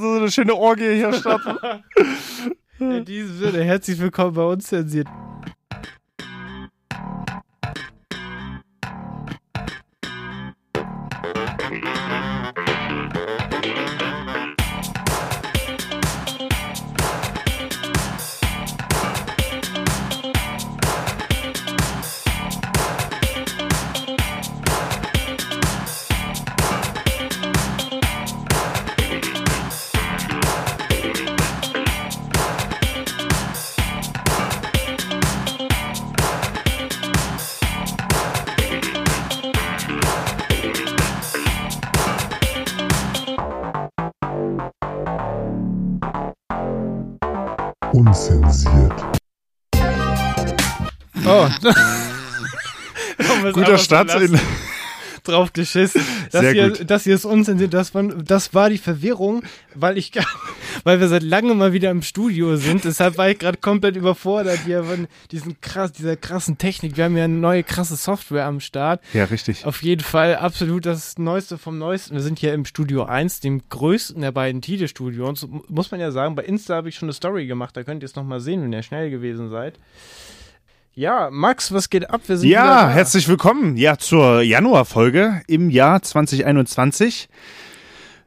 so eine schöne Orgie hier starten. In diesem Sinne, herzlich willkommen bei uns zensiert. Start in. drauf geschissen. Das, Sehr hier, gut. das hier ist unzensiert. Das, war- das war die Verwirrung, weil ich, weil wir seit langem mal wieder im Studio sind. Deshalb war ich gerade komplett überfordert hier von diesen krass, dieser krassen Technik. Wir haben ja eine neue krasse Software am Start. Ja, richtig. Auf jeden Fall absolut das Neueste vom Neuesten. Wir sind hier im Studio 1, dem größten der beiden Tide-Studios. Muss man ja sagen, bei Insta habe ich schon eine Story gemacht. Da könnt ihr es nochmal sehen, wenn ihr schnell gewesen seid. Ja, Max, was geht ab? Wir sind Ja, herzlich willkommen ja zur Januarfolge im Jahr 2021.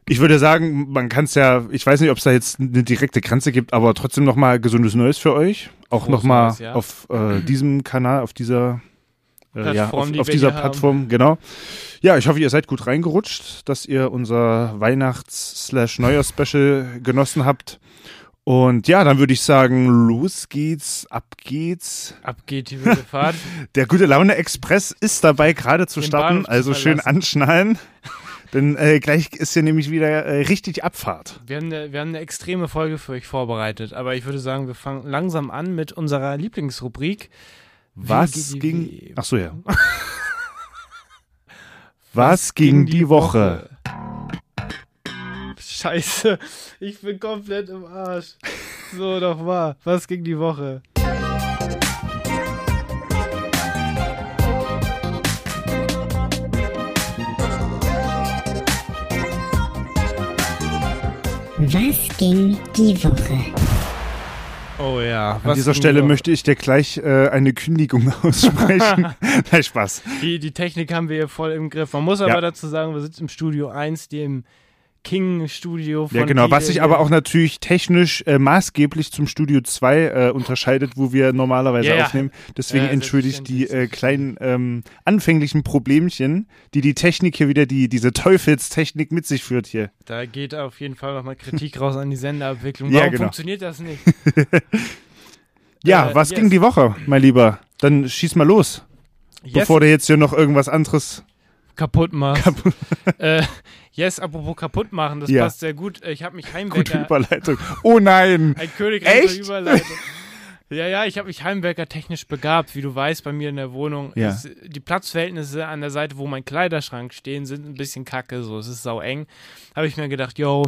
Ich würde sagen, man kann es ja, ich weiß nicht, ob es da jetzt eine direkte Grenze gibt, aber trotzdem nochmal gesundes Neues für euch. Auch nochmal ja. auf äh, diesem Kanal, auf dieser äh, ja, Plattform, auf, die auf dieser Plattform, genau. Ja, ich hoffe, ihr seid gut reingerutscht, dass ihr unser Weihnachts-Neujahr-Special genossen habt. Und ja, dann würde ich sagen, los geht's, ab geht's. Ab geht die wilde Fahrt. Der gute Laune Express ist dabei gerade zu Den starten, Bahnhof zu also schön anschnallen. Denn äh, gleich ist hier nämlich wieder äh, richtig Abfahrt. Wir haben, eine, wir haben eine extreme Folge für euch vorbereitet, aber ich würde sagen, wir fangen langsam an mit unserer Lieblingsrubrik. Was die ging. Weh? Ach so ja. Was ging die Woche? Scheiße, ich bin komplett im Arsch. So, doch mal. Was ging die Woche? Was ging die Woche? Oh ja. An dieser Stelle möchte ich dir gleich äh, eine Kündigung aussprechen. Nein, Spaß. Die, die Technik haben wir hier voll im Griff. Man muss aber Ja. dazu sagen, wir sitzen im Studio 1, dem King-Studio von Ja, genau. Was sich aber auch natürlich technisch äh, maßgeblich zum Studio 2 äh, unterscheidet, wo wir normalerweise Ja, ja. aufnehmen. Deswegen Ja, entschuldige ich die äh, kleinen ähm, anfänglichen Problemchen, die die Technik hier wieder, die diese Teufelstechnik mit sich führt hier. Da geht auf jeden Fall nochmal Kritik raus an die Senderabwicklung. Ja, Warum genau. funktioniert das nicht? Ja, Äh, was yes. ging die Woche, mein Lieber? Dann schieß mal los, Yes, bevor du jetzt hier noch irgendwas anderes. Kaputt machst. äh, yes, apropos kaputt machen, das Ja. passt sehr gut. Ich habe mich Gute Heimwerker... Überleitung. Oh nein! Ein Königreich Überleitung. Ja, ja, ich habe mich Heimwerker technisch begabt, wie du weißt, bei mir in der Wohnung. Ja. Ist, die Platzverhältnisse an der Seite, wo mein Kleiderschrank stehen, sind ein bisschen kacke, so, es ist sau eng. Habe ich mir gedacht, yo,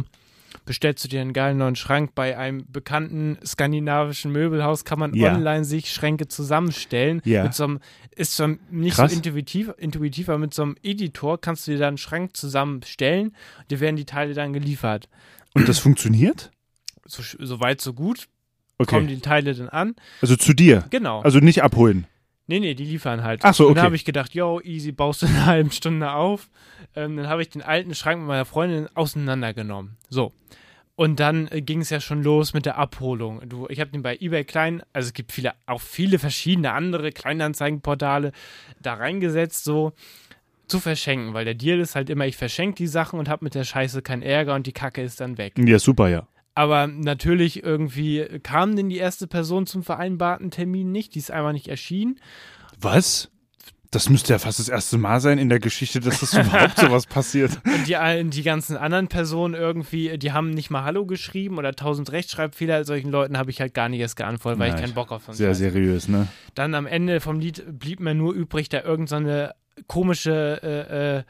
bestellst du dir einen geilen neuen Schrank bei einem bekannten skandinavischen Möbelhaus, kann man Ja. online sich Schränke zusammenstellen. Ja. Mit so einem, ist zwar nicht Krass. so intuitiv, intuitiv, aber mit so einem Editor kannst du dir dann einen Schrank zusammenstellen und dir werden die Teile dann geliefert. Und das funktioniert? So, so weit, so gut. Kommen Okay. die Teile dann an. Also zu dir. Genau. Also nicht abholen. Nee, nee, die liefern halt. Ach so, Und okay. dann habe ich gedacht, yo, easy, baust du in einer halben Stunde auf. Ähm, dann habe ich den alten Schrank mit meiner Freundin auseinandergenommen. So. Und dann äh, ging es ja schon los mit der Abholung. Du, ich habe den bei eBay Klein, also es gibt viele, auch viele verschiedene andere Kleinanzeigenportale da reingesetzt, so zu verschenken, weil der Deal ist halt immer, ich verschenke die Sachen und habe mit der Scheiße keinen Ärger und die Kacke ist dann weg. Ja, super, ja. Aber natürlich irgendwie kam denn die erste Person zum vereinbarten Termin nicht, die ist einfach nicht erschienen. Was? Das müsste ja fast das erste Mal sein in der Geschichte, dass das überhaupt sowas passiert. Und die, die ganzen anderen Personen irgendwie, die haben nicht mal Hallo geschrieben oder tausend Rechtschreibfehler. Solchen Leuten habe ich halt gar nicht erst geantwortet, weil ich Nice. keinen Bock auf einen Sehr Scheiß. seriös, ne? Dann am Ende vom Lied blieb mir nur übrig, da irgendeine so eine komische äh, äh,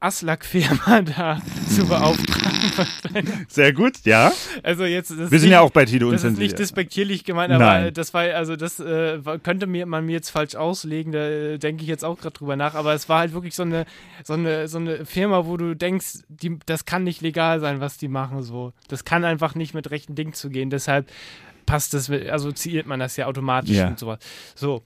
Aslak-Firma da zu beauftragen. Sehr gut, ja. Also jetzt, das Wir sind nicht, ja auch bei Tide Das ist nicht despektierlich gemeint, aber Nein. das war, also das äh, könnte mir, man mir jetzt falsch auslegen, da äh, denke ich jetzt auch gerade drüber nach, aber es war halt wirklich so eine, so eine, so eine Firma, wo du denkst, die, das kann nicht legal sein, was die machen, so. Das kann einfach nicht mit rechten Dingen zugehen, deshalb passt das, assoziiert man das ja automatisch Ja. und sowas. So.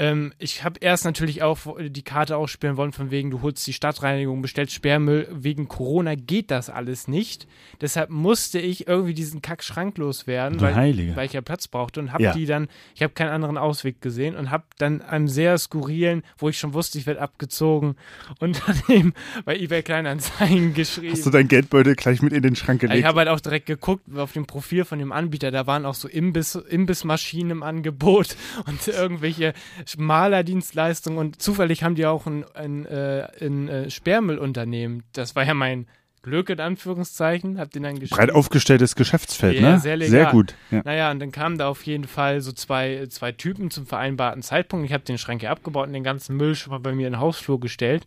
Ähm, ich habe erst natürlich auch die Karte ausspielen wollen, von wegen, du holst die Stadtreinigung, bestellst Sperrmüll. Wegen Corona geht das alles nicht. Deshalb musste ich irgendwie diesen Kack-Schrank loswerden, weil, weil ich ja Platz brauchte und habe Ja. die dann, ich habe keinen anderen Ausweg gesehen und habe dann einem sehr skurrilen, wo ich schon wusste, ich werde abgezogen, Unternehmen bei eBay Kleinanzeigen geschrieben. Hast du dein Geldbeutel gleich mit in den Schrank Ich gelegt? habe halt auch direkt geguckt auf dem Profil von dem Anbieter, da waren auch so Imbiss, Imbissmaschinen im Angebot und irgendwelche Malerdienstleistungen und zufällig haben die auch ein, ein, äh, ein äh, Sperrmüllunternehmen. Das war ja mein Glück in Anführungszeichen, hab den dann geschrieben. Breit aufgestelltes Geschäftsfeld, Ja, ne? sehr legal. sehr gut. Ja. Naja, und dann kamen da auf jeden Fall so zwei, zwei Typen zum vereinbarten Zeitpunkt. Ich habe den Schrank hier abgebaut und den ganzen Müll schon mal bei mir in den Hausflur gestellt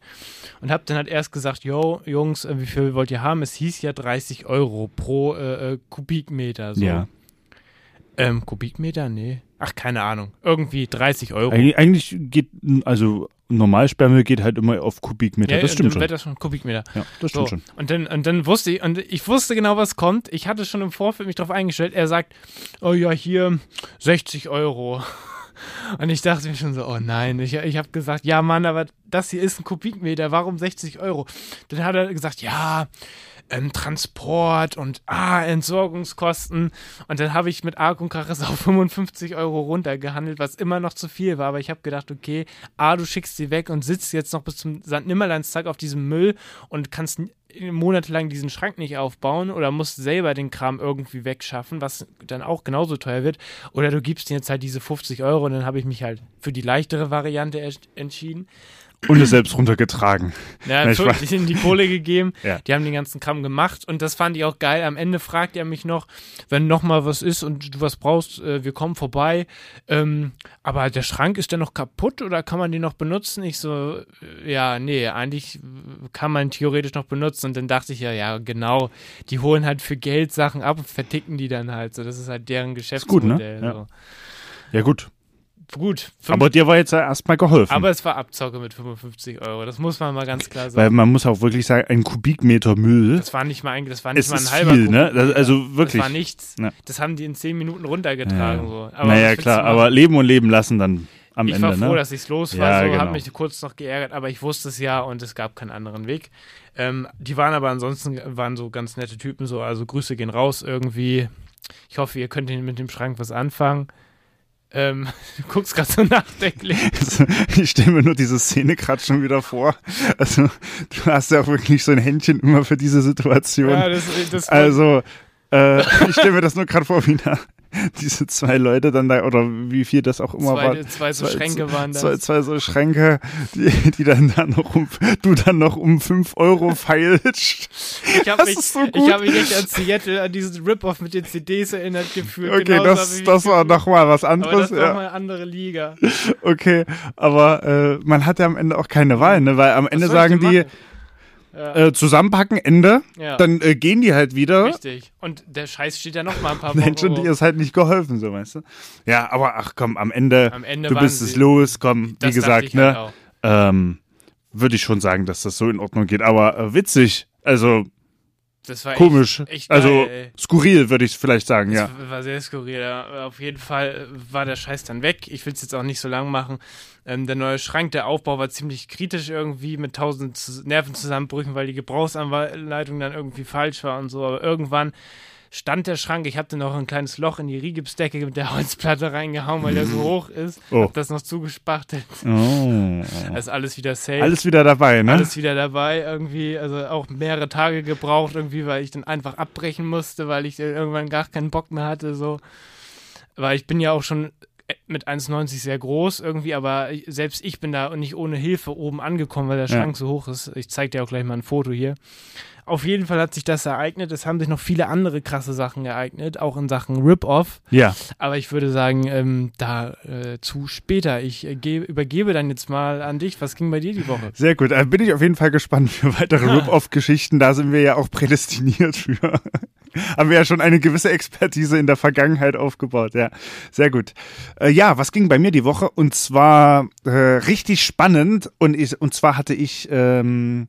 und habe dann halt erst gesagt, yo, Jungs, äh, wie viel wollt ihr haben? Es hieß ja 30 Euro pro äh, Kubikmeter. So. Ja. Ähm, Kubikmeter? Nee. Ach, keine Ahnung. Irgendwie 30 Euro. Eig eigentlich geht, also Normalsperrmüll geht halt immer auf Kubikmeter. das und stimmt schon. das schon Kubikmeter. Ja, das So, stimmt schon. und dann, und dann wusste ich, und ich wusste genau, was kommt. Ich hatte schon im Vorfeld mich darauf eingestellt. Er sagt, oh ja, hier 60 Euro. Und ich dachte mir schon so, oh nein, ich, ich habe gesagt, ja Mann, aber das hier ist ein Kubikmeter, warum 60 Euro? Dann hat er gesagt, ja, ähm, Transport und ah, Entsorgungskosten. Und dann habe ich mit Arg und Karis auf 55 Euro runtergehandelt, was immer noch zu viel war. Aber ich habe gedacht, okay, A, du schickst sie weg und sitzt jetzt noch bis zum St. Nimmerleinstag auf diesem Müll und kannst monatelang diesen Schrank nicht aufbauen oder musst selber den Kram irgendwie wegschaffen, was dann auch genauso teuer wird. Oder du gibst dir jetzt halt diese 50 Euro und dann habe ich mich halt für die leichtere Variante entschieden. Und es selbst runtergetragen. Ja, Na, ich die Kohle gegeben, Ja. die haben den ganzen Kram gemacht und das fand ich auch geil. Am Ende fragt er mich noch, wenn noch mal was ist und du was brauchst, äh, wir kommen vorbei. Ähm, aber der Schrank ist der noch kaputt oder kann man den noch benutzen? Ich so, äh, ja, nee, eigentlich kann man theoretisch noch benutzen und dann dachte ich ja, ja, genau, die holen halt für Geld Sachen ab und verticken die dann halt so. Das ist halt deren gut, ne? Geschäftsmodell. Ja. So. Ja, gut. Gut, Aber dir war jetzt ja erstmal geholfen. aber es war Abzocke mit 55 Euro. Das muss man mal ganz klar sagen. weil man muss auch wirklich sagen, ein Kubikmeter Müll Das war nicht mal ein, das war nicht es mal ein halber viel, ne? Das, also wirklich. Das war nichts. Ja. Das haben die in zehn Minuten runtergetragen. Ja. So. Aber naja, klar, aber leben und leben lassen dann am ich Ende, war froh, ne? dass ich es los war. Ja, so, genau. habe mich kurz noch geärgert, aber ich wusste es ja und es gab keinen anderen Weg. Ähm, die waren aber ansonsten waren so ganz nette Typen, so also Grüße gehen raus irgendwie. Ich hoffe, ihr könnt mit dem Schrank was anfangen. Ähm, du guckst gerade so nachdenklich. Ich stelle mir nur diese Szene gerade schon wieder vor. Also, du hast ja auch wirklich so ein Händchen immer für diese Situation. Ja, das, das also, äh, ich stelle mir das nur gerade vor, wie da diese zwei Leute dann da, oder wie viel das auch immer war. zwei, zwei so Schränke waren das. Zwei, zwei so Schränke, die, die dann, dann noch um, du dann noch um 5 Euro feilst. Ich habe Das mich, ist so ich hab mich echt an Seattle, an diesen Rip-Off mit den CDs erinnert gefühlt. Okay, Genauso das, das war nochmal was Aber anderes. das war ja. mal eine andere Liga. Okay, aber äh, man hat ja am Ende auch keine Wahl, ne? Weil am Ende Was sagen die, machen? Ja, äh, zusammenpacken, Ende, ja dann äh, gehen die halt wieder. richtig. Und der Scheiß steht ja noch mal ein paar Wochen. Mensch, und dir ist halt nicht geholfen, so weißt du. Ja, aber ach komm, am Ende, Am Ende du bist es los, komm, wie gesagt, halt ne? auch. Ähm, würde ich schon sagen, dass das so in Ordnung geht. Aber äh, witzig, also Das war komisch, Echt, echt also geil, ey. skurril, würde ich vielleicht sagen, ja. Das war sehr skurril. ja. Auf jeden Fall war der Scheiß dann weg. Ich will es jetzt auch nicht so lang machen. Ähm, der neue Schrank, der Aufbau war ziemlich kritisch irgendwie mit tausend Zus- Nervenzusammenbrüchen, weil die Gebrauchsanleitung dann irgendwie falsch war und so. Aber irgendwann stand der Schrank. Ich habe dann noch ein kleines Loch in die Rigipsdecke mit der Holzplatte reingehauen, weil der so hoch ist. Oh. Hab das noch zugespachtelt. Oh. Da ist alles wieder safe. Alles wieder dabei, ne? alles wieder dabei irgendwie, also auch mehrere Tage gebraucht irgendwie, weil ich dann einfach abbrechen musste, weil ich dann irgendwann gar keinen Bock mehr hatte, so. Weil ich bin ja auch schon mit 1,90 sehr groß irgendwie, aber selbst ich bin da nicht ohne Hilfe oben angekommen, weil der Ja. Schrank so hoch ist. Ich zeige dir auch gleich mal ein Foto hier. Auf jeden Fall hat sich das ereignet. Es haben sich noch viele andere krasse Sachen ereignet, auch in Sachen Rip-Off. Ja. Aber ich würde sagen, ähm, da äh, zu später. Ich äh, gebe, übergebe dann jetzt mal an dich. Was ging bei dir die Woche? Sehr gut. Da bin ich auf jeden Fall gespannt für weitere Rip-Off-Geschichten. Da sind wir ja auch prädestiniert für. Haben wir ja schon eine gewisse Expertise in der Vergangenheit aufgebaut. Ja, sehr gut. Äh, ja, was ging bei mir die Woche? Und zwar äh, richtig spannend. Und, ich, und zwar hatte ich ähm,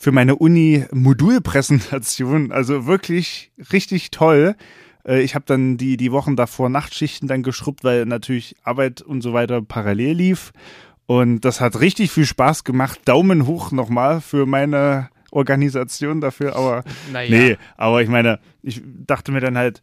für meine Uni Modulpräsentation, also wirklich richtig toll. Äh, ich habe dann die, die Wochen davor Nachtschichten dann geschrubbt, weil natürlich Arbeit und so weiter parallel lief. Und das hat richtig viel Spaß gemacht. Daumen hoch nochmal für meine Organisation dafür. Aber Naja, nee, aber ich meine, ich dachte mir dann halt,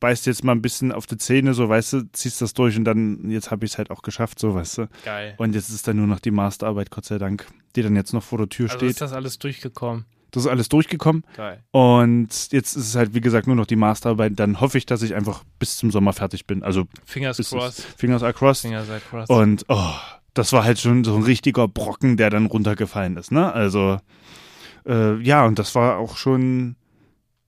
beißt jetzt mal ein bisschen auf die Zähne, so weißt du, ziehst das durch und dann, jetzt habe ich es halt auch geschafft, so weißt du. geil. Und jetzt ist dann nur noch die Masterarbeit, Gott sei Dank, die dann jetzt noch vor der Tür Also steht. ist das alles durchgekommen. Das ist alles durchgekommen. Geil. Und jetzt ist es halt, wie gesagt, nur noch die Masterarbeit. Dann hoffe ich, dass ich einfach bis zum Sommer fertig bin. Also Fingers crossed. Fingers are crossed. Fingers are crossed. Und oh, das war halt schon so ein richtiger Brocken, der dann runtergefallen ist. Ne? Also äh, ja, und das war auch schon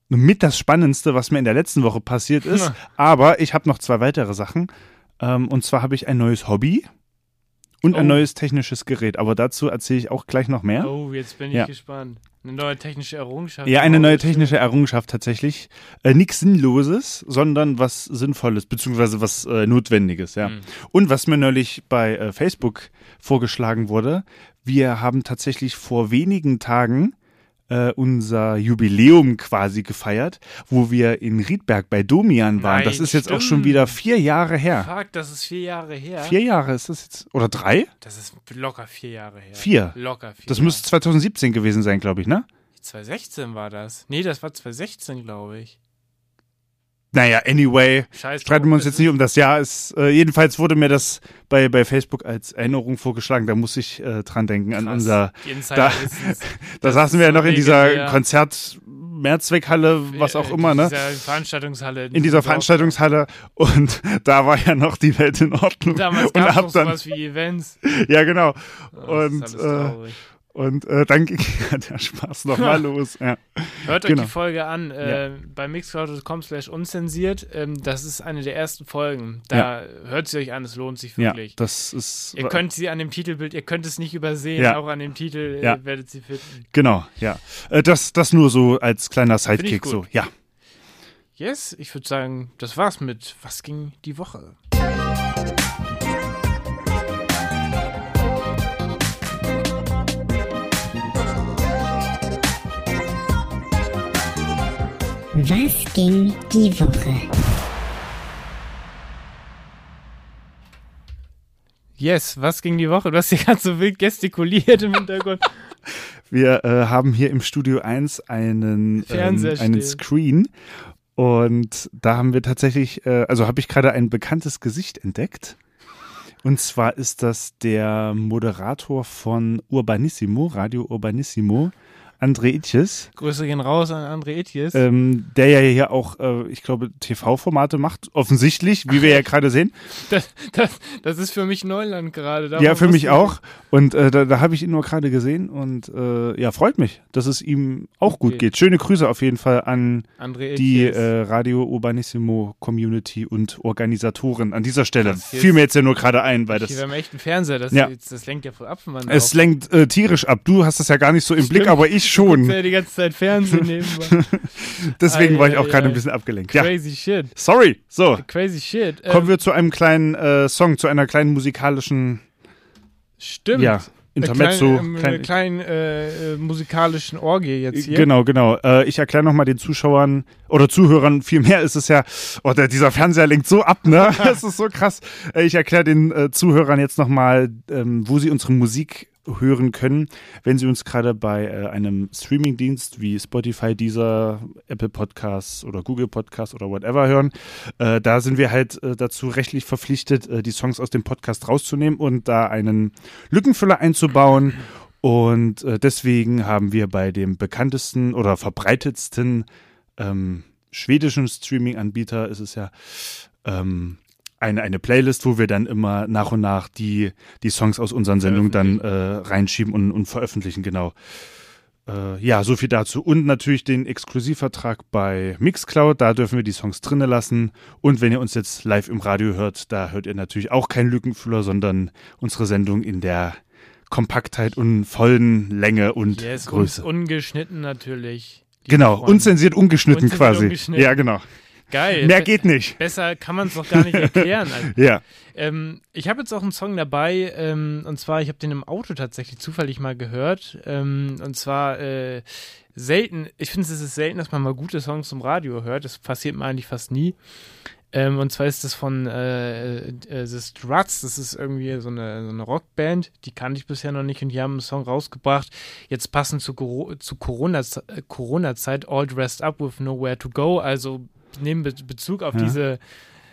mit das Spannendste, was mir in der letzten Woche passiert ist. Ja. Aber ich habe noch zwei weitere Sachen. Ähm, und zwar habe ich ein neues Hobby und ein Oh. neues technisches Gerät. Aber dazu erzähle ich auch gleich noch mehr. Oh, jetzt bin ich Ja. gespannt. Eine neue technische Errungenschaft. Ja, eine Oh, neue technische Errungenschaft tatsächlich. Äh, Nichts Sinnloses, sondern was Sinnvolles, beziehungsweise was äh, Notwendiges, ja. Mhm. Und was mir neulich bei äh, Facebook vorgeschlagen wurde, wir haben tatsächlich vor wenigen Tagen äh, unser Jubiläum quasi gefeiert, wo wir in Riedberg bei Domian waren. Nein, das ist jetzt auch schon stimmt. wieder vier Jahre her. Fuck, das ist vier Jahre her. Vier Jahre ist das jetzt? Oder drei? Das ist locker vier Jahre her. Vier. Locker vier. Das Jahre. müsste 2017 gewesen sein, glaube ich, ne? 2016 war das. Nee, das war 2016, glaube ich. Naja, anyway, Scheiß streiten wir uns jetzt nicht um das Jahr. Es, äh, jedenfalls wurde mir das bei, bei Facebook als Erinnerung vorgeschlagen. Da muss ich äh, dran denken an Krass. unser. Da-. Da saßen ist wir ja noch in dieser. Konzert Mehrzweckhalle, was auch immer, ne? In dieser Veranstaltungshalle. In dieser Dorf. Veranstaltungshalle und da war ja noch die Welt in Ordnung. Damals gab es sowas wie Events. ja genau. Oh, Und, ist äh. Und äh, dann ging ja der Spaß nochmal los. Ja. Hört genau. euch die Folge an äh, bei mixcloud.com slash unzensiert. Ähm, das ist eine der ersten Folgen. Da hört sie euch an, es lohnt sich ja, wirklich. das ist Ihr könnt sie an dem Titelbild, ihr könnt es nicht übersehen, Ja. auch an dem Titel äh, Ja. werdet sie finden. genau, ja. Äh, das, das nur so als kleiner Sidekick. gut. So, ja. Yes, ich würde sagen, das war's mit Was ging die Woche? Was ging die Woche? Yes, was ging die Woche? Du hast hier ganz so wild gestikuliert im Hintergrund. Wir äh, haben hier im Studio 1 einen, ähm, einen. Screen und da haben wir tatsächlich, äh, also habe ich gerade ein bekanntes Gesicht entdeckt. Und zwar ist das der Moderator von Urbanissimo, Radio Urbanissimo, André Itches, Grüße gehen raus an André Etius. ähm, der ja hier auch, äh, ich glaube, TV-Formate macht, offensichtlich, wie wir ja gerade sehen. Das, das, das ist für mich Neuland gerade. Ja, für mich auch. Und äh, da, da habe ich ihn nur gerade gesehen und äh, ja, freut mich, dass es ihm auch gut Okay. geht. Schöne Grüße auf jeden Fall an die äh, Radio Urbanissimo Community und Organisatoren an dieser Stelle. Hier Fiel mir jetzt ja nur gerade ein, weil Hier, das wir haben echt einen Fernseher, das, Ja. das lenkt ja voll ab von meinem es lenkt äh, tierisch ab. Du hast das ja gar nicht so im Stimmt. Blick, aber ich schon. ja die ganze Zeit Fernsehen nebenbei. Deswegen Ei, war ich auch gerade ei. ein bisschen abgelenkt. Crazy shit. sorry. So, Crazy shit. kommen Ähm, wir zu einem kleinen äh, Song, zu einer kleinen musikalischen Stimmt. ja, Intermezzo. Eine kleine, ähm, klein- eine kleinen äh, äh, musikalischen Orgie jetzt hier. Genau, genau. Äh, ich erkläre nochmal den Zuschauern oder Zuhörern, vielmehr ist es ja, oh, der, dieser Fernseher lenkt so ab, ne? Das ist so krass. Äh, ich erkläre den äh, Zuhörern jetzt nochmal, ähm, wo sie unsere Musik hören können, wenn sie uns gerade bei äh, einem Streamingdienst wie Spotify, Deezer, Apple Podcasts oder Google Podcasts oder whatever hören. Äh, da sind wir halt äh, dazu rechtlich verpflichtet, äh, die Songs aus dem Podcast rauszunehmen und da einen Lückenfüller einzubauen. Und äh, deswegen haben wir bei dem bekanntesten oder verbreitetsten ähm, schwedischen Streaming-Anbieter ist es ja ähm, eine, eine Playlist, wo wir dann immer nach und nach die, die Songs aus unseren Sendungen dann äh, reinschieben und, und veröffentlichen, genau. Äh, ja, so viel dazu. Und natürlich den Exklusivvertrag bei Mixcloud, da dürfen wir die Songs drinnen lassen. Und wenn ihr uns jetzt live im Radio hört, da hört ihr natürlich auch keinen Lückenfüller, sondern unsere Sendung in der Kompaktheit und vollen Länge und Yes, Größe. un ungeschnitten natürlich. genau, Freunde. unzensiert, ungeschnitten Unzensiert, quasi. ungeschnitten. Ja, genau. Geil. Mehr geht nicht. Besser kann man es doch gar nicht erklären. Also, Ja. ähm, ich habe jetzt auch einen Song dabei, ähm, und zwar, ich habe den im Auto tatsächlich zufällig mal gehört. Ähm, und zwar äh, selten, ich finde es ist selten, dass man mal gute Songs im Radio hört. Das passiert mir eigentlich fast nie. Ähm, und zwar ist das von äh, äh, The Struts, das ist irgendwie so eine, so eine Rockband, die kannte ich bisher noch nicht und die haben einen Song rausgebracht. Jetzt passend zu, Coro- zu Corona- äh, Corona-Zeit, All Dressed Up with Nowhere to Go, also nehmen Be Bezug auf Ja. diese,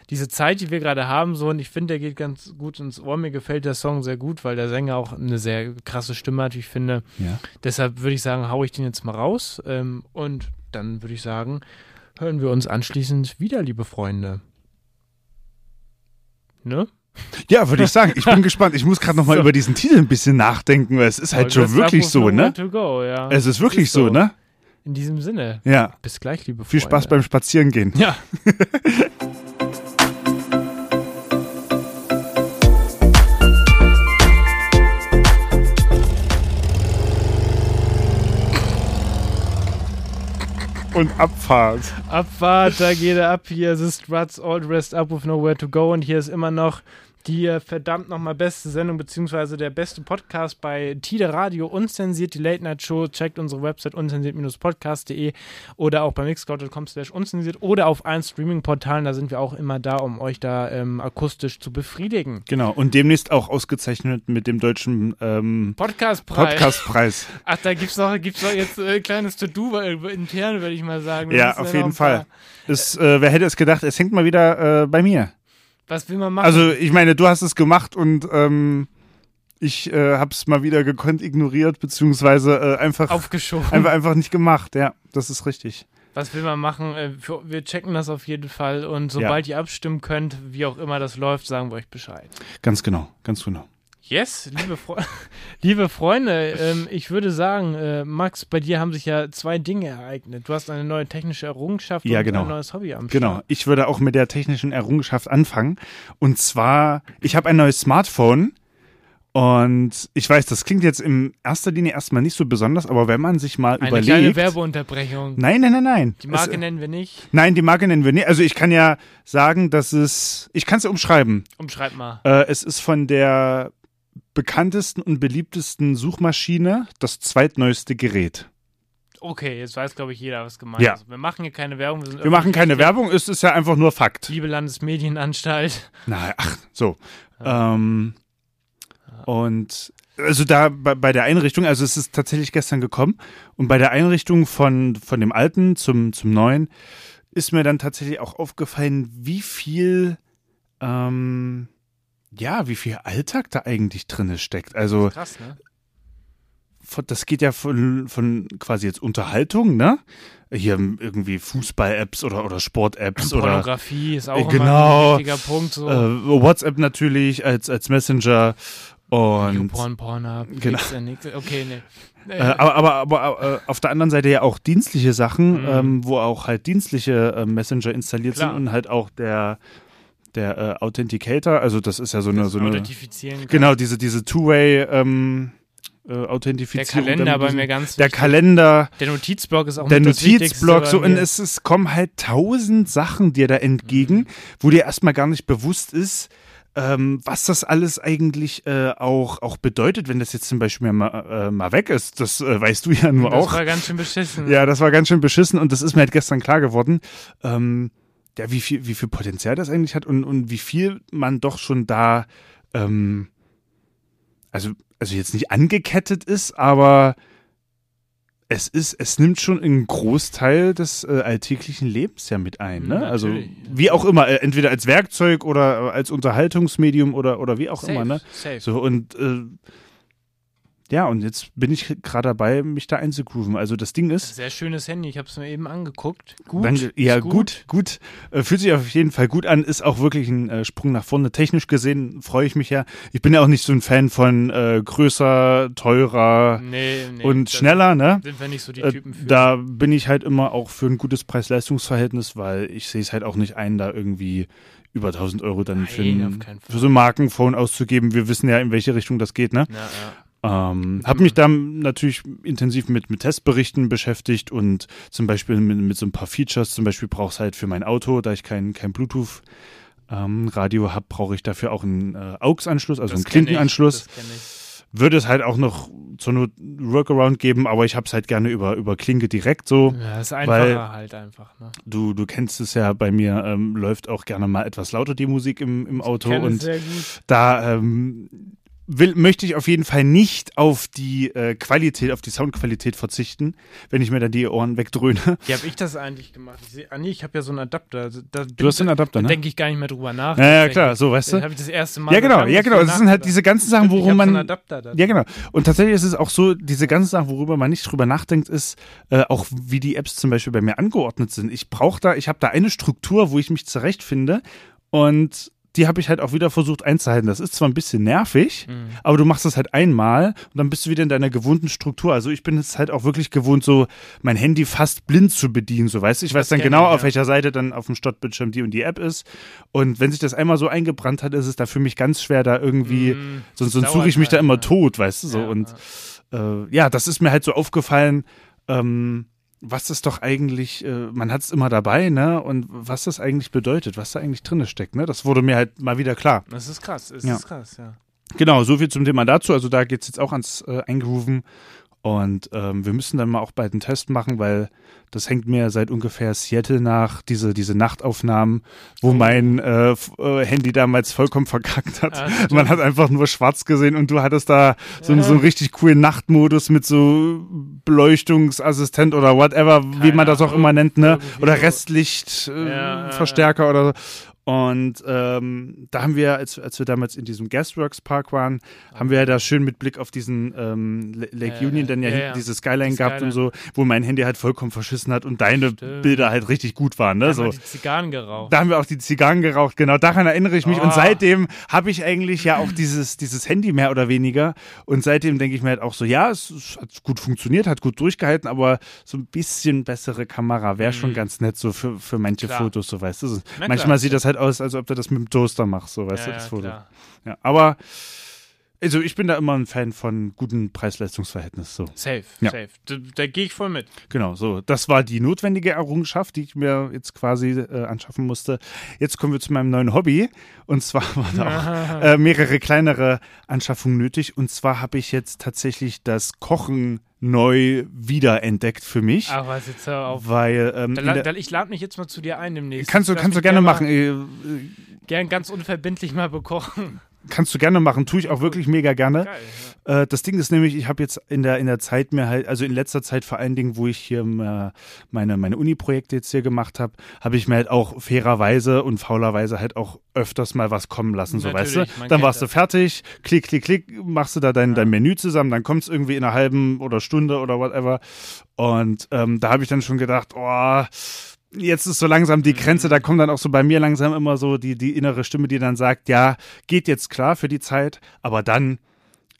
diese Zeit, die wir gerade haben, so und ich finde, der geht ganz gut ins Ohr. Mir gefällt der Song sehr gut, weil der Sänger auch eine sehr krasse Stimme hat, wie ich finde. Ja. Deshalb würde ich sagen, hau ich den jetzt mal raus ähm, und dann würde ich sagen, hören wir uns anschließend wieder, liebe Freunde. Ne? Ja, würde ich sagen. Ich bin gespannt. Ich muss gerade noch mal So. über diesen Titel ein bisschen nachdenken, weil es ist halt schon wirklich so, ne? Go, ja. Es ist wirklich so, ne? In diesem Sinne. Ja. Bis gleich, liebe Freunde. Viel Spaß beim Spazierengehen. Ja. Und Abfahrt. Abfahrt, da geht er ab. Hier The Struts, All Dressed Up with Nowhere to Go. Und hier ist immer noch die äh, verdammt nochmal beste Sendung, beziehungsweise der beste Podcast bei Tide Radio, unzensiert, die Late Night Show. Checkt unsere Website unzensiert-podcast.de oder auch bei mixcloud.com slash unzensiert oder auf allen Streaming-Portalen. Da sind wir auch immer da, um euch da ähm, akustisch zu befriedigen. Genau. Und demnächst auch ausgezeichnet mit dem deutschen ähm, Podcastpreis. Podcastpreis. Ach, da gibt's noch, gibt's noch jetzt äh, kleines To-Do weil- intern, würde ich mal sagen. Wir Ja, auf jeden ein Fall. paar- Es, äh, wer hätte es gedacht, es hängt mal wieder äh, bei mir. Was will man machen? Also, ich meine, du hast es gemacht und ähm, ich äh, habe es mal wieder gekonnt ignoriert, beziehungsweise äh, einfach, aufgeschoben. einfach, einfach nicht gemacht. Ja, das ist richtig. Was will man machen? Äh, für, wir checken das auf jeden Fall und sobald ihr abstimmen könnt, wie auch immer das läuft, sagen wir euch Bescheid. Ganz genau, ganz genau. Yes, liebe, Fre liebe Freunde, ähm, ich würde sagen, äh, Max, bei dir haben sich ja zwei Dinge ereignet. Du hast eine neue technische Errungenschaft Ja, und genau. ein neues Hobby am Genau, Start. ich würde auch mit der technischen Errungenschaft anfangen. Und zwar, ich habe ein neues Smartphone. Und ich weiß, das klingt jetzt in erster Linie erstmal nicht so besonders, aber wenn man sich mal Eine überlegt. kleine Werbeunterbrechung. Nein, nein, nein, nein. Die Marke es, nennen wir nicht. Nein, die Marke nennen wir nicht. Also ich kann ja sagen, dass es. Ich kann es ja umschreiben. Umschreib mal. Äh, es ist von der bekanntesten und beliebtesten Suchmaschine das zweitneueste Gerät. Okay, jetzt weiß, glaube ich, jeder, was gemeint Ja. ist. Wir machen hier keine Werbung. Wir, Wir machen keine. Werbung, es ist ja einfach nur Fakt. Liebe Landesmedienanstalt. Na, ach, so. Ähm, und also da bei, bei der Einrichtung, also es ist tatsächlich gestern gekommen und bei der Einrichtung von, von dem alten zum, zum neuen ist mir dann tatsächlich auch aufgefallen, wie viel, ähm, ja, wie viel Alltag da eigentlich drin steckt. Also Krass, ne? das geht ja von, von quasi jetzt Unterhaltung, ne? Hier irgendwie Fußball-Apps oder, oder Sport-Apps oder Pornografie ist auch genau. ein wichtiger Punkt. So. äh, WhatsApp natürlich als, als Messenger und YouPorn, Pornhub, Genau. Okay, ne. äh, aber, aber, aber äh, auf der anderen Seite ja auch dienstliche Sachen, Mhm. ähm, wo auch halt dienstliche äh, Messenger installiert Klar. sind und halt auch der der äh, Authenticator, also das ist ja so eine so eine Authentifizieren genau diese diese Two-Way ähm, äh, Der Authentifizierung Kalender damit bei mir ganz der wichtig. Kalender Der Notizblock ist auch der das Notizblock, so und es, es kommen halt tausend Sachen dir da entgegen, Mhm. wo dir erstmal gar nicht bewusst ist, ähm, was das alles eigentlich äh, auch, auch bedeutet, wenn das jetzt zum Beispiel mal, äh, mal weg ist. Das äh, weißt du ja nur das auch. war ganz schön beschissen. Ja, das war ganz schön beschissen und das ist mir halt gestern klar geworden. Ähm, ja, wie viel, wie viel Potenzial das eigentlich hat und, und wie viel man doch schon da, ähm, also, also jetzt nicht angekettet ist, aber es ist, es nimmt schon einen Großteil des äh, alltäglichen Lebens ja mit ein, ne? Mhm, Also wie auch immer, äh, entweder als Werkzeug oder äh, als Unterhaltungsmedium oder oder wie auch safe, immer, ne? Safe. So und äh, ja, und jetzt bin ich gerade dabei, mich da einzugrooven. Also das Ding ist. Sehr schönes Handy, ich habe es mir eben angeguckt. Gut. Danke. Ja, ist gut, gut. Äh, fühlt sich auf jeden Fall gut an. Ist auch wirklich ein äh, Sprung nach vorne. Technisch gesehen freue ich mich ja. Ich bin ja auch nicht so ein Fan von äh, größer, teurer Nee, nee. und schneller, ne? Sind wir nicht so die Äh, Typen für. da bin ich halt immer auch für ein gutes Preis-Leistungs-Verhältnis, weil ich sehe es halt auch nicht ein, da irgendwie über 1000 Euro dann für, Nein, ein, keinen Fall. für so ein Markenphone auszugeben. Wir wissen ja, in welche Richtung das geht, ne? ja, ja. Ähm, habe mich dann natürlich intensiv mit, mit Testberichten beschäftigt und zum Beispiel mit, mit so ein paar Features. Zum Beispiel brauche ich halt für mein Auto, da ich kein, kein Bluetooth ähm, Radio habe, brauche ich dafür auch einen äh, AUX-Anschluss, also Das einen Klinkenanschluss. Das kenn ich. Würde es halt auch noch zur Not Workaround geben, aber ich habe es halt gerne über, über Klinke direkt so. Ja, ist Weil- einfacher halt einfach. Ne? Du, du kennst es ja, bei mir ähm, läuft auch gerne mal etwas lauter die Musik im, im Auto und sehr gut. da ähm, will, möchte ich auf jeden Fall nicht auf die äh, Qualität, auf die Soundqualität verzichten, wenn ich mir dann die Ohren wegdröhne. Wie habe ich das eigentlich gemacht? Ich seh, ah nee, ich habe ja so einen Adapter. Also, Da Du hast den Adapter, Da ne? denke ich gar nicht mehr drüber nach. Ja, ja, klar, so, weißt Da du? habe ich das erste Mal. Ja, genau, da ja, genau. Das sind halt diese ganzen Sachen, worum hab so einen man. Adapter da Ja, genau. Und tatsächlich ist es auch so, diese ganzen Sachen, worüber man nicht drüber nachdenkt, ist äh, auch, wie die Apps zum Beispiel bei mir angeordnet sind. Ich brauche da, ich habe da eine Struktur, wo ich mich zurechtfinde und die habe ich halt auch wieder versucht einzuhalten. Das ist zwar ein bisschen nervig, Mhm. aber du machst das halt einmal und dann bist du wieder in deiner gewohnten Struktur. Also ich bin es halt auch wirklich gewohnt, so mein Handy fast blind zu bedienen. So weißt du, ich weiß Das dann genau, ich, auf ja. welcher Seite dann auf dem Startbildschirm die und die App ist. Und wenn sich das einmal so eingebrannt hat, ist es da für mich ganz schwer, da irgendwie, Mhm. sonst, sonst suche ich mich da halt, immer ja. tot, weißt du so. Ja, und ja. äh, ja, das ist mir halt so aufgefallen, ähm, was das doch eigentlich, äh, man hat es immer dabei, ne? Und was das eigentlich bedeutet, was da eigentlich drin steckt, ne? Das wurde mir halt mal wieder klar. Das ist krass, es Ja. ist krass, ja. Genau, so viel zum Thema dazu. Also da geht's jetzt auch ans äh, Eingrooven. Und ähm, wir müssen dann mal auch bald einen Test machen, weil das hängt mir seit ungefähr Seattle nach, diese, diese Nachtaufnahmen, wo Oh. mein äh, äh, Handy damals vollkommen verkackt hat. Ah. Man hat einfach nur schwarz gesehen und du hattest da so, einen- so einen richtig coolen Nachtmodus mit so Beleuchtungsassistent oder whatever, wie Keine man das auch Ahnung. immer nennt, ne? Oder. Restlichtverstärker Ja, äh, ja, Verstärker oder so. Und ähm, da haben wir, als, als wir damals in diesem Gasworks Park waren, haben wir ja da schön mit Blick auf diesen ähm, La- Lake Äh, Union dann ja, ja, hinten ja. diese Skyline Die gehabt und so, wo mein Handy halt vollkommen verschissen hat und deine Stimmt. Bilder halt richtig gut waren, ne? Einmal So. die Zigarren geraucht. Da haben wir auch die Zigarren geraucht, genau, daran erinnere ich mich. Und Oh. seitdem habe ich eigentlich ja auch dieses, dieses Handy mehr oder weniger. Und seitdem denke ich mir halt auch so, ja, es, es hat gut funktioniert, hat gut durchgehalten, aber so ein bisschen bessere Kamera wäre schon Mhm. ganz nett so für, für manche Klar. Fotos, so weißt du. Manchmal klar. sieht das halt aus, als ob du das mit dem Toaster machst, so weißt ja, du, das Foto. klar. Ja, aber also ich bin da immer ein Fan von gutem Preis-Leistungs-Verhältnis. So. Safe, Ja. safe. Da, da gehe ich voll mit. Genau, so. Das war die notwendige Errungenschaft, die ich mir jetzt quasi äh, anschaffen musste. Jetzt kommen wir zu meinem neuen Hobby. Und zwar waren da auch äh, mehrere kleinere Anschaffungen nötig. Und zwar habe ich jetzt tatsächlich das Kochen neu wiederentdeckt für mich. Aber was jetzt hör auf. Weil ähm, Da, da, ich lade mich jetzt mal zu dir ein demnächst. kannst du kannst du gerne mal- machen. Äh, äh, Gern ganz unverbindlich mal bekochen. Kannst du gerne machen. Tue ich auch wirklich mega gerne. Geil. Äh, das Ding ist nämlich, ich habe jetzt in der, in der Zeit mir halt, also in letzter Zeit vor allen Dingen, wo ich hier äh, meine, meine Uni-Projekte jetzt hier gemacht habe, habe ich mir halt auch fairerweise und faulerweise halt auch öfters mal was kommen lassen, so weißt du. Natürlich, Dann warst du fertig, klick, klick, klick, machst du da dein, Ja. dein Menü zusammen, dann kommt es irgendwie in einer halben oder Stunde oder whatever. Und ähm, da habe ich dann schon gedacht, oh, jetzt ist so langsam die Grenze, da kommt dann auch so bei mir langsam immer so die, die innere Stimme, die dann sagt, ja, geht jetzt klar für die Zeit, aber dann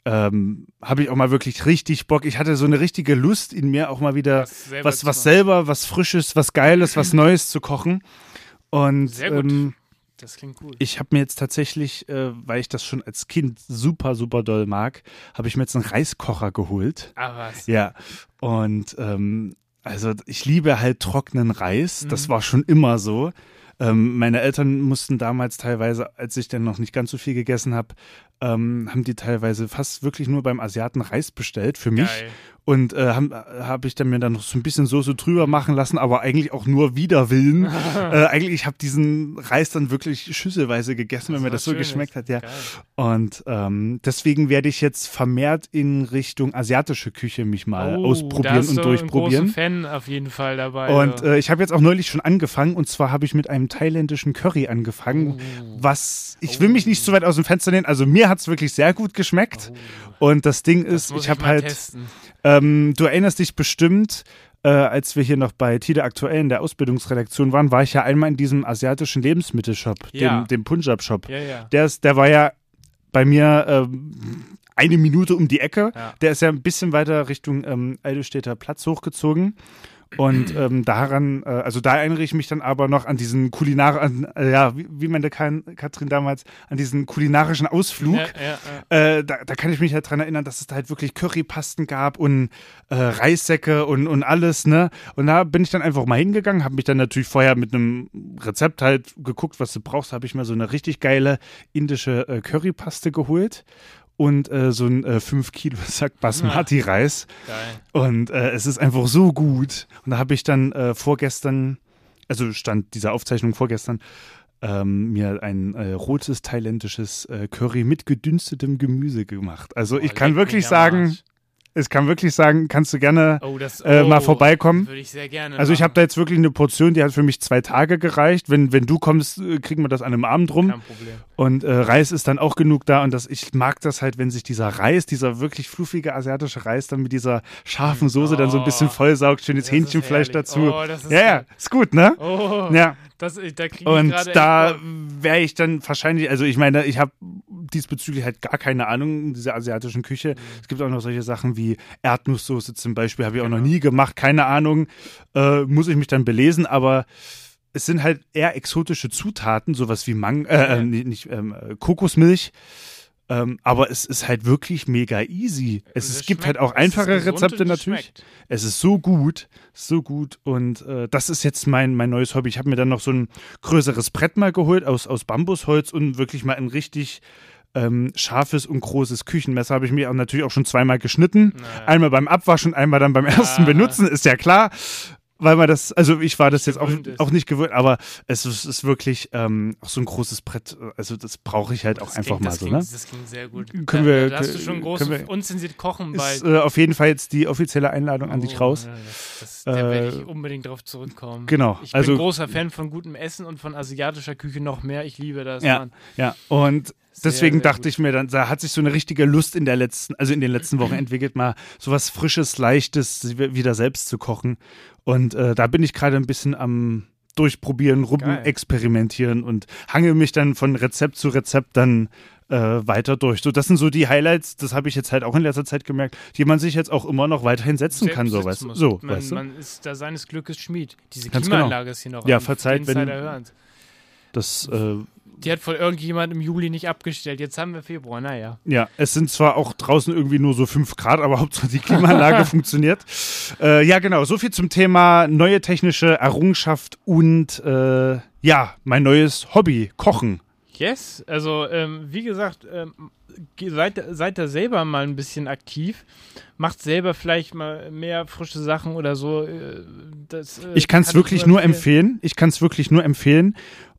ähm, habe ich auch mal wirklich richtig Bock. Ich hatte so eine richtige Lust in mir, auch mal wieder Was selber was, was selber, was Frisches, was Geiles, was Neues zu kochen. Und Sehr gut. ähm, Das klingt gut. ich habe mir jetzt tatsächlich, äh, weil ich das schon als Kind super, super doll mag, habe ich mir jetzt einen Reiskocher geholt. Aber was? Ja, und ähm, also ich liebe halt trockenen Reis. Das Mhm. war schon immer so. Ähm, meine Eltern mussten damals teilweise, als ich dann noch nicht ganz so viel gegessen habe, ähm, haben die teilweise fast wirklich nur beim Asiaten Reis bestellt für mich. Geil. und äh, habe hab ich dann mir dann noch so ein bisschen Soße drüber machen lassen, aber eigentlich auch nur wider Willen. äh, eigentlich, ich habe diesen Reis dann wirklich schüsselweise gegessen, wenn mir das so geschmeckt hat, ja. Geil. Und ähm, deswegen werde ich jetzt vermehrt in Richtung asiatische Küche mich mal Oh, ausprobieren und du durchprobieren. Einen großen Fan auf jeden Fall dabei. Und äh, ich habe jetzt auch neulich schon angefangen und zwar habe ich mit einem thailändischen Curry angefangen, Oh. was ich will mich nicht so weit aus dem Fenster nehmen. Also mir hat's wirklich sehr gut geschmeckt und das Ding Oh. Das ist, muss ich habe halt, ähm, du erinnerst dich bestimmt, äh, als wir hier noch bei Tide Aktuell in der Ausbildungsredaktion waren, war ich ja einmal in diesem asiatischen Lebensmittelshop, Ja. dem, dem Punjab-Shop. Ja, ja. Der, ist, der war ja bei mir ähm, eine Minute um die Ecke. Der ist ja ein bisschen weiter Richtung ähm, Eidelstädter Platz hochgezogen. Und ähm, daran, äh, also da erinnere ich mich dann aber noch an diesen Kulinar, an, äh, ja, wie, wie meinte Katrin damals, an diesen kulinarischen Ausflug. Ja, ja, ja. Äh, da, da kann ich mich halt dran erinnern, dass es da halt wirklich Currypasten gab und äh, Reissäcke und, und alles, ne? Und da bin ich dann einfach mal hingegangen, habe mich dann natürlich vorher mit einem Rezept halt geguckt, was du brauchst, habe ich mir so eine richtig geile indische äh, Currypaste geholt und äh, so ein äh, 5 Kilo Sack Basmati-Reis. Geil. Und äh, es ist einfach so gut. Und da habe ich dann äh, vorgestern, also stand dieser Aufzeichnung vorgestern, ähm, mir ein äh, rotes thailändisches äh, Curry mit gedünstetem Gemüse gemacht. Also ich Oh, kann leck wirklich sagen, Arsch. Ich kann wirklich sagen, kannst du gerne oh, das, äh, oh, mal vorbeikommen. Würde ich sehr gerne. Also ich habe da jetzt wirklich eine Portion, die hat für mich zwei Tage gereicht. Wenn, wenn du kommst, äh, kriegen wir das an einem Abend rum. Kein Problem. Und äh, Reis ist dann auch genug da und das, ich mag das halt, wenn sich dieser Reis, dieser wirklich fluffige asiatische Reis dann mit dieser scharfen Soße dann so ein bisschen Oh, vollsaugt, schönes Hähnchenfleisch dazu. Oh, das ist ja, ja, ist gut, ne? Oh, Ja. das, da Und da wäre ich dann wahrscheinlich, also ich meine, ich habe diesbezüglich halt gar keine Ahnung dieser asiatischen Küche. Mhm. Es gibt auch noch solche Sachen wie Erdnusssoße zum Beispiel, habe ich auch noch Genau. nie gemacht, keine Ahnung. Äh, muss ich mich dann belesen, aber es sind halt eher exotische Zutaten, sowas wie Mang äh, äh, nicht ähm, äh, Kokosmilch. Ähm, aber es ist halt wirklich mega easy. Es, Das es gibt halt auch einfache Rezepte natürlich. schmeckt. Es ist so gut, so gut. Und äh, das ist jetzt mein, mein neues Hobby. Ich habe mir dann noch so ein größeres Brett mal geholt aus, aus Bambusholz und wirklich mal ein richtig ähm, scharfes und großes Küchenmesser. Habe ich mir auch natürlich auch schon zweimal geschnitten. Naja. Einmal beim Abwaschen, einmal dann beim ersten Ja. Benutzen, ist ja klar. Weil man das, also ich war das jetzt auch, ist. auch nicht gewöhnt, aber es ist, ist wirklich ähm, auch so ein großes Brett. Also das brauche ich halt auch Das einfach klingt- mal so, klingt, ne? Das klingt sehr gut. Können wir- da hast du schon groß wir- unzensiert kochen bei. Ist äh, auf jeden Fall jetzt die offizielle Einladung an dich Oh, raus. ja, Das, das, da werde Äh, ich unbedingt drauf zurückkommen. genau, Ich also- bin großer Fan von gutem Essen und von asiatischer Küche noch mehr. Ich liebe das. Ja, Mann. ja. Und deswegen sehr dachte gut. ich mir dann, da hat sich so eine richtige Lust in der letzten, also in den letzten Wochen entwickelt, mal sowas Frisches, Leichtes wieder selbst zu kochen. Und äh, da bin ich gerade ein bisschen am Durchprobieren, rum experimentieren und hangel mich dann von Rezept zu Rezept dann äh, weiter durch. So, das sind so die Highlights, das habe ich jetzt halt auch in letzter Zeit gemerkt, die man sich jetzt auch immer noch weiterhin setzen kann, so, weißt. So, man, weißt du? man ist da seines Glückes Schmied. Diese Ganz Klimaanlage ist hier noch Ja, verzeiht, wenn- Hörens. Das, äh, Die hat voll irgendjemand im Juli nicht abgestellt. Jetzt haben wir Februar, naja. Ja, es sind zwar auch draußen irgendwie nur so 5 Grad, aber Hauptsache die Klimaanlage funktioniert. Äh, ja, genau. So viel zum Thema neue technische Errungenschaft und äh, ja, mein neues Hobby, Kochen. Yes, also ähm, wie gesagt, ähm, seid, seid da selber mal ein bisschen aktiv. Macht selber vielleicht mal mehr frische Sachen oder so. äh, Das, äh, Ich kann es wirklich nur empfehlen. Ich kann es wirklich nur empfehlen.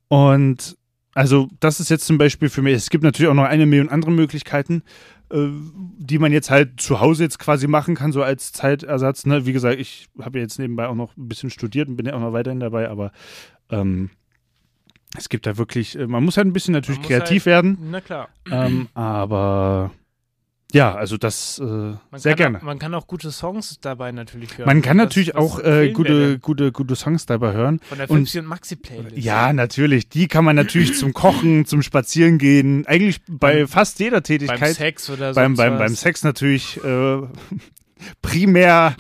Und also das ist jetzt zum Beispiel für mich, es gibt natürlich auch noch eine Million andere Möglichkeiten, äh, die man jetzt halt zu Hause jetzt quasi machen kann, so als Zeitersatz. Ne? Wie gesagt, ich habe ja jetzt nebenbei auch noch ein bisschen studiert und bin ja auch noch weiterhin dabei, aber ähm, es gibt da wirklich, äh, man muss halt ein bisschen natürlich kreativ halt- werden, Na klar. ähm, aber ja, also das äh, sehr gerne. Auch, man kann auch gute Songs dabei natürlich hören. Man kann natürlich was auch äh, gute, gute, gute Songs dabei hören. Von der und- Fipsi und Maxi Playlist. Ja, natürlich. Die kann man natürlich zum Kochen, zum Spazierengehen, eigentlich bei Beim- fast jeder beim Tätigkeit. Sex oder so. beim, beim, beim Sex natürlich äh, primär.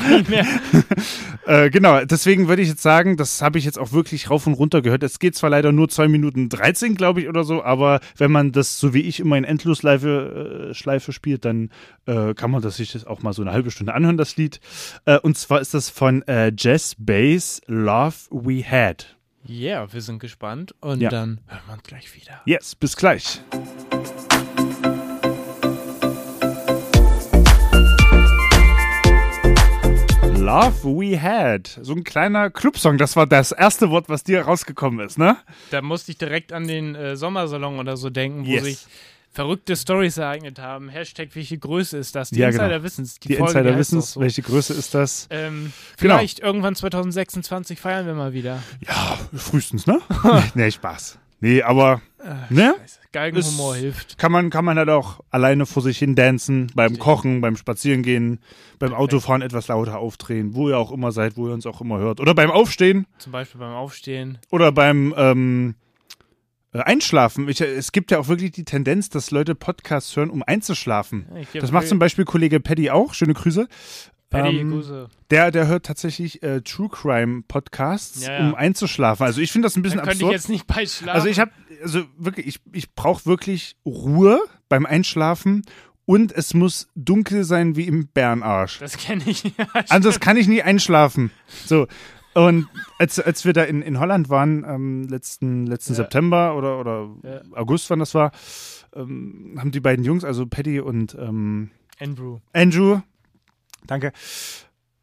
äh, genau, deswegen würde ich jetzt sagen, das habe ich jetzt auch wirklich rauf und runter gehört. Es geht zwar leider nur 2 Minuten 13, glaube ich, oder so, aber wenn man das, so wie ich, immer in Endlosschleife äh, Schleife spielt, dann äh, kann man das sich das auch mal so eine halbe Stunde anhören, das Lied. Äh, und zwar ist das von äh, Jazz Bass Love We Had. Ja, yeah, wir sind gespannt. Und Ja. dann hören wir uns gleich wieder. Yes, bis gleich. Love We Had. So ein kleiner Clubsong. Das war das erste Wort, was dir rausgekommen ist, ne? Da musste ich direkt an den äh, Sommersalon oder so denken, wo Yes. sich verrückte Stories ereignet haben. Hashtag, welche Größe ist das? Die Ja, genau. Insider wissen's. Die, Die Folge, Insider wissen es. so. Welche Größe ist das? Ähm, Genau. vielleicht irgendwann 2026 feiern wir mal wieder. Ja, frühestens, ne? nee, Spaß. Nee, aber, ne? Scheiße. Galgenhumor Ist- hilft. Kann man, kann man halt auch alleine vor sich hin dancen, beim Kochen, beim Spazierengehen, beim Autofahren etwas lauter aufdrehen, wo ihr auch immer seid, wo ihr uns auch immer hört. Oder beim Aufstehen Zum Beispiel beim Aufstehen. oder beim ähm, äh, Einschlafen. Ich, es gibt ja auch wirklich die Tendenz, dass Leute Podcasts hören, um einzuschlafen. Ja, Das macht zum Beispiel Kollege Paddy auch. Schöne Grüße. Paddy, Ähm. Der, der hört tatsächlich äh, True Crime Podcasts, Ja, ja. um einzuschlafen. Also ich finde das ein bisschen Dann könnte ich absurd. jetzt nicht bei Schlafen. Also ich habe, also wirklich, ich, ich brauche wirklich Ruhe beim Einschlafen und es muss dunkel sein wie im Bärenarsch. Das kenne ich. Ja, Anders kann ich nie einschlafen. So. Und als, als wir da in, in Holland waren, ähm, letzten, letzten Ja. September oder, oder Ja. August, wann das war, ähm, haben die beiden Jungs, also Paddy und ähm, Andrew. Andrew, danke,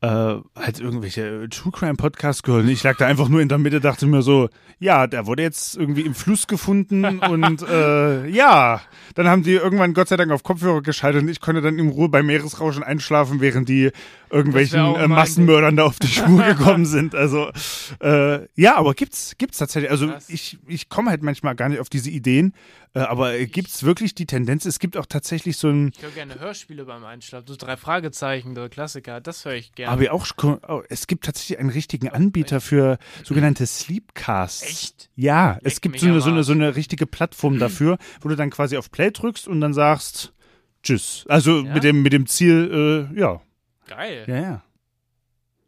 äh, halt irgendwelche True Crime Podcasts gehört. Ich lag da einfach nur in der Mitte, dachte mir so, ja, der wurde jetzt irgendwie im Fluss gefunden und äh, ja, dann haben die irgendwann Gott sei Dank auf Kopfhörer geschaltet und ich konnte dann in Ruhe beim Meeresrauschen einschlafen, während die irgendwelchen äh, Massenmördern da auf die Spur gekommen sind. Also äh, ja, aber gibt's gibt's tatsächlich. Also Krass. ich ich komme halt manchmal gar nicht auf diese Ideen, äh, aber äh, gibt's wirklich die Tendenz? Es gibt auch tatsächlich so ein Ich höre gerne Hörspiele beim Einschlafen. So drei Fragezeichen, der Klassiker. Das höre ich gerne. Aber auch, oh, es gibt tatsächlich einen richtigen Anbieter für sogenannte Sleepcasts. Echt? Ja, es Leck gibt mich so eine, so, eine, so eine richtige Plattform dafür, wo du dann quasi auf Play drückst und dann sagst Tschüss. Also Ja? mit dem mit dem Ziel, äh, ja. Geil. Ja, ja.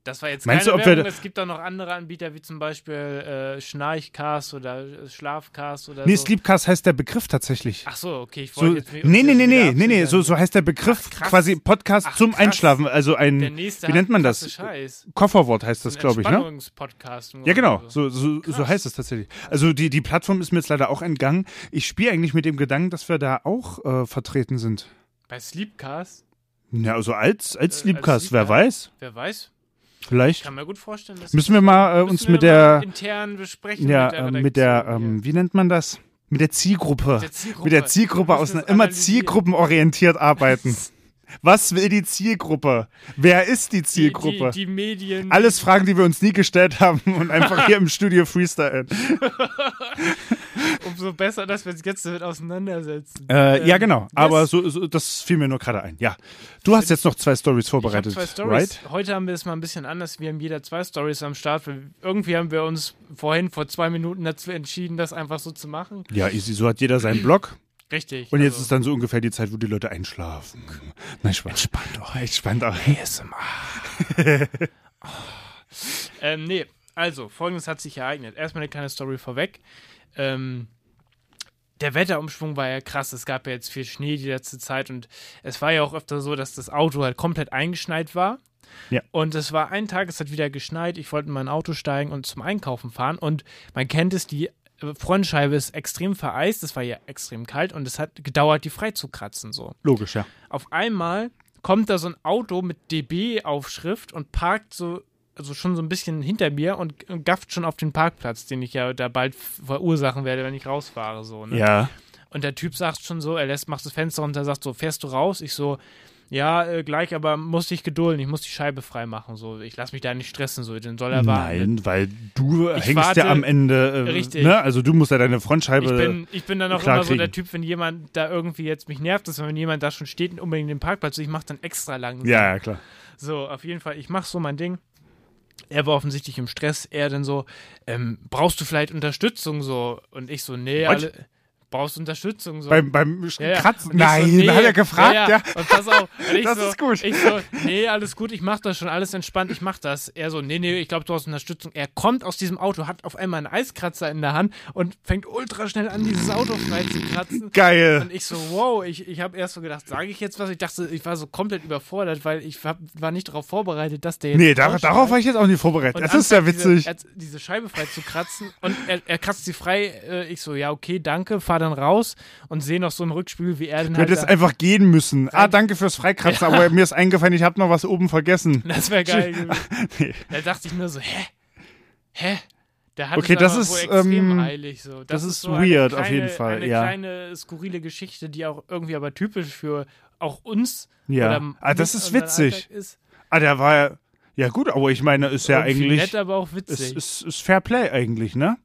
Das war jetzt Meinst keine du, ob wir Werbung. Es gibt auch noch andere Anbieter, wie zum Beispiel äh, Schnarchcast oder äh, Schlafcast oder Nee, so. Sleepcast heißt der Begriff tatsächlich. Ach so, okay. Ich So, wollte jetzt nee, nee, nee, nee, nee, nee, so, so heißt der Begriff Ach, quasi Podcast Ach, zum krass. Einschlafen. Also ein, wie nennt man das? Scheiß. Kofferwort heißt das, glaube ich, ne? Entspannungspodcast. Ja, genau. So, so, so heißt es tatsächlich. Also die, die Plattform ist mir jetzt leider auch entgangen. Ich spiele eigentlich mit dem Gedanken, dass wir da auch äh, vertreten sind. Bei Sleepcast, Ja, also als, als Äh, Sleepcast, wer weiß. wer weiß. Vielleicht Kann mir gut vorstellen, dass müssen wir mal äh, uns wir mit der, intern besprechen ja, mit der, äh, mit der, ähm, wie nennt man das? Mit der Zielgruppe. hier. der Zielgruppe. Mit der Zielgruppe aus immer zielgruppenorientiert arbeiten. Was will die Zielgruppe? Wer ist die die, Zielgruppe? die, die Medien. Alles Fragen, die wir uns nie gestellt haben und einfach hier im Studio freestylen. Umso besser, dass wir uns jetzt damit auseinandersetzen. Äh, Ähm, ja, genau. Aber das- so, so, das fiel mir nur gerade ein. Ja. Du hast jetzt noch zwei Stories vorbereitet, zwei Stories. right? Heute haben wir es mal ein bisschen anders. Wir haben jeder zwei Stories am Start. Irgendwie haben wir uns vorhin vor zwei Minuten dazu entschieden, das einfach so zu machen. Ja, easy. So hat jeder seinen Blog. Richtig. Und jetzt also- ist dann so ungefähr die Zeit, wo die Leute einschlafen. Nein, Spaß. Entspannt auch. Entspannt auch. Ähm, nee, also, folgendes hat sich ereignet. Erstmal eine kleine Story vorweg. Ähm, der Wetterumschwung war ja krass. Es gab ja jetzt viel Schnee die letzte Zeit und es war ja auch öfter so, dass das Auto halt komplett eingeschneit war. Ja. Und es war ein Tag, es hat wieder geschneit. Ich wollte in mein Auto steigen und zum Einkaufen fahren. Und man kennt es, die Frontscheibe ist extrem vereist. Es war ja extrem kalt und es hat gedauert, die freizukratzen. So. Logisch, ja. Auf einmal kommt da so ein Auto mit DB-Aufschrift und parkt so, also schon so ein bisschen hinter mir und, und gafft schon auf den Parkplatz, den ich ja da bald verursachen werde, wenn ich rausfahre. So, ne? Ja. Und der Typ sagt schon so, er lässt, macht das Fenster runter, sagt so, fährst du raus? Ich so, ja, äh, gleich, aber muss dich gedulden, ich muss die Scheibe freimachen. So, ich lass mich da nicht stressen, so, den soll er warten. Nein, weil du Ich hängst warte- ja am Ende. Äh, Richtig. Ne? Also du musst ja deine Frontscheibe. Ich bin, ich bin dann auch immer so der kriegen. Typ, wenn jemand da irgendwie jetzt mich nervt, dass wenn jemand da schon steht und unbedingt den Parkplatz, ich mach dann extra lang. ja, ja, klar. So, auf jeden Fall, ich mach so mein Ding. Er war offensichtlich im Stress. Er dann so, ähm, brauchst du vielleicht Unterstützung so? Und ich so, nee, alle, brauchst Unterstützung so. Beim, beim Ja, ja. Kratzen. Nein, so, nee, hat er gefragt, ja. ja. Und pass auf. Und Das so, ist gut. Ich so, nee, alles gut, ich mach das schon, alles entspannt, ich mach das. Er so, nee, nee, ich glaube, du hast Unterstützung. Er kommt aus diesem Auto, hat auf einmal einen Eiskratzer in der Hand und fängt ultra schnell an, dieses Auto frei zu kratzen. Geil. Und ich so, wow, ich, ich habe erst so gedacht, sage ich jetzt was? Ich dachte, ich war so komplett überfordert, weil ich hab, war nicht darauf vorbereitet, dass der jetzt. Nee, dar rausschneidet darauf war ich jetzt auch nicht vorbereitet. und Das ist ja witzig. Diese, diese Scheibe frei zu kratzen und er, er kratzt sie frei. Äh, ich so, ja, okay, danke, fahr fahre dann raus und sehe noch so im Rückspiegel, wie er dann Du halt hättest einfach gehen müssen. Ah, danke fürs Freikratzen, aber mir ist eingefallen, ich habe noch was oben vergessen. Das wäre geil. Nee. Da dachte ich nur so, hä? Hä? Der hat Okay, es das ist, ähm, eilig. So. Das, das ist so weird, auf kleine, jeden Fall, Eine ja. kleine skurrile Geschichte, die auch irgendwie aber typisch für auch uns Ja. Ah, das ist witzig. Ist. Ah, der war ja. Ja, gut, aber ich meine, ist ja Irgendwie eigentlich. nett, aber auch Ist, witzig. ist, ist Fair Play eigentlich, ne?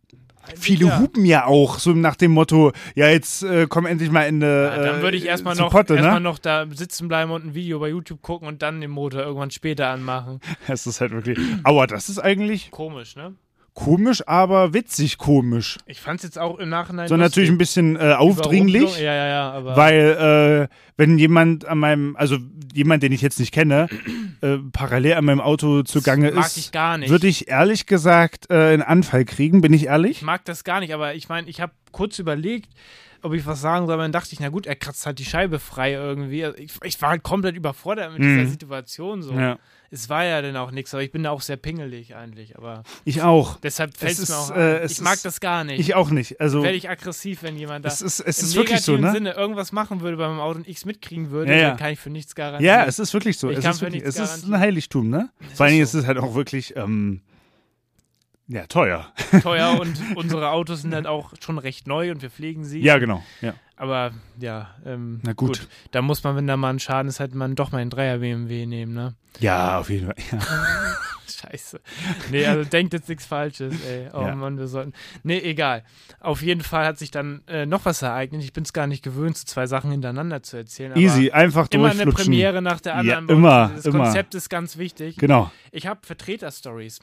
Viele ja. hupen ja auch, so nach dem Motto, ja, jetzt äh, komm endlich mal in der. Ja, dann würde ich äh, erstmal noch, Potte, erstmal ne? noch da sitzen bleiben und ein Video bei YouTube gucken und dann den Motor irgendwann später anmachen. Das ist halt wirklich. Aber das ist eigentlich Komisch, ne? Komisch, aber witzig komisch. Ich fand es jetzt auch im Nachhinein. So natürlich ein bisschen äh, aufdringlich. Ja, ja, ja. Weil, äh, wenn jemand an meinem, also jemand, den ich jetzt nicht kenne, äh, parallel an meinem Auto zugange mag ist, ich gar nicht. würde ich ehrlich gesagt äh, einen Anfall kriegen, bin ich Ich ehrlich? mag das gar nicht, aber ich meine, ich habe kurz überlegt, ob ich was sagen soll, dann dachte ich, na gut, er kratzt halt die Scheibe frei irgendwie. Also Ich, ich war halt komplett überfordert mit Mhm. dieser Situation so. Ja. Es war ja dann auch nichts, aber ich bin da auch sehr pingelig eigentlich, aber Ich auch. deshalb fällt es mir auch äh, Ich mag ist- das gar nicht. Ich auch nicht. Also, Werde ich aggressiv, wenn jemand da es ist, es im ist wirklich so, ne? Sinne irgendwas machen würde bei meinem Auto und ich es mitkriegen würde, Ja, ja. dann kann ich für nichts garantieren. Ja, es ist wirklich so. Ich es kann ist, für wirklich, es ist ein. Heiligtum, ne? Es Vor allen Dingen ist ist so. es halt auch wirklich, ähm, ja, teuer. teuer und unsere Autos sind dann auch schon recht neu und wir pflegen sie. Ja, genau. Ja. Aber ja, ähm, Na gut. Da muss man, wenn da mal ein Schaden ist, halt man doch mal einen Dreier BMW nehmen, ne? ja, auf jeden Fall. Ja. Scheiße. Nee, also denkt jetzt nichts Falsches, ey. Oh Ja. Mann, wir sollten. Nee, egal. Auf jeden Fall hat sich dann äh, noch was ereignet. Ich bin es gar nicht gewöhnt, so zwei Sachen hintereinander zu erzählen. Easy, einfach Immer eine durchflutschen. Premiere nach der anderen. Ja, immer, Das immer. Konzept ist ganz wichtig. Genau. Ich habe Vertreter-Stories.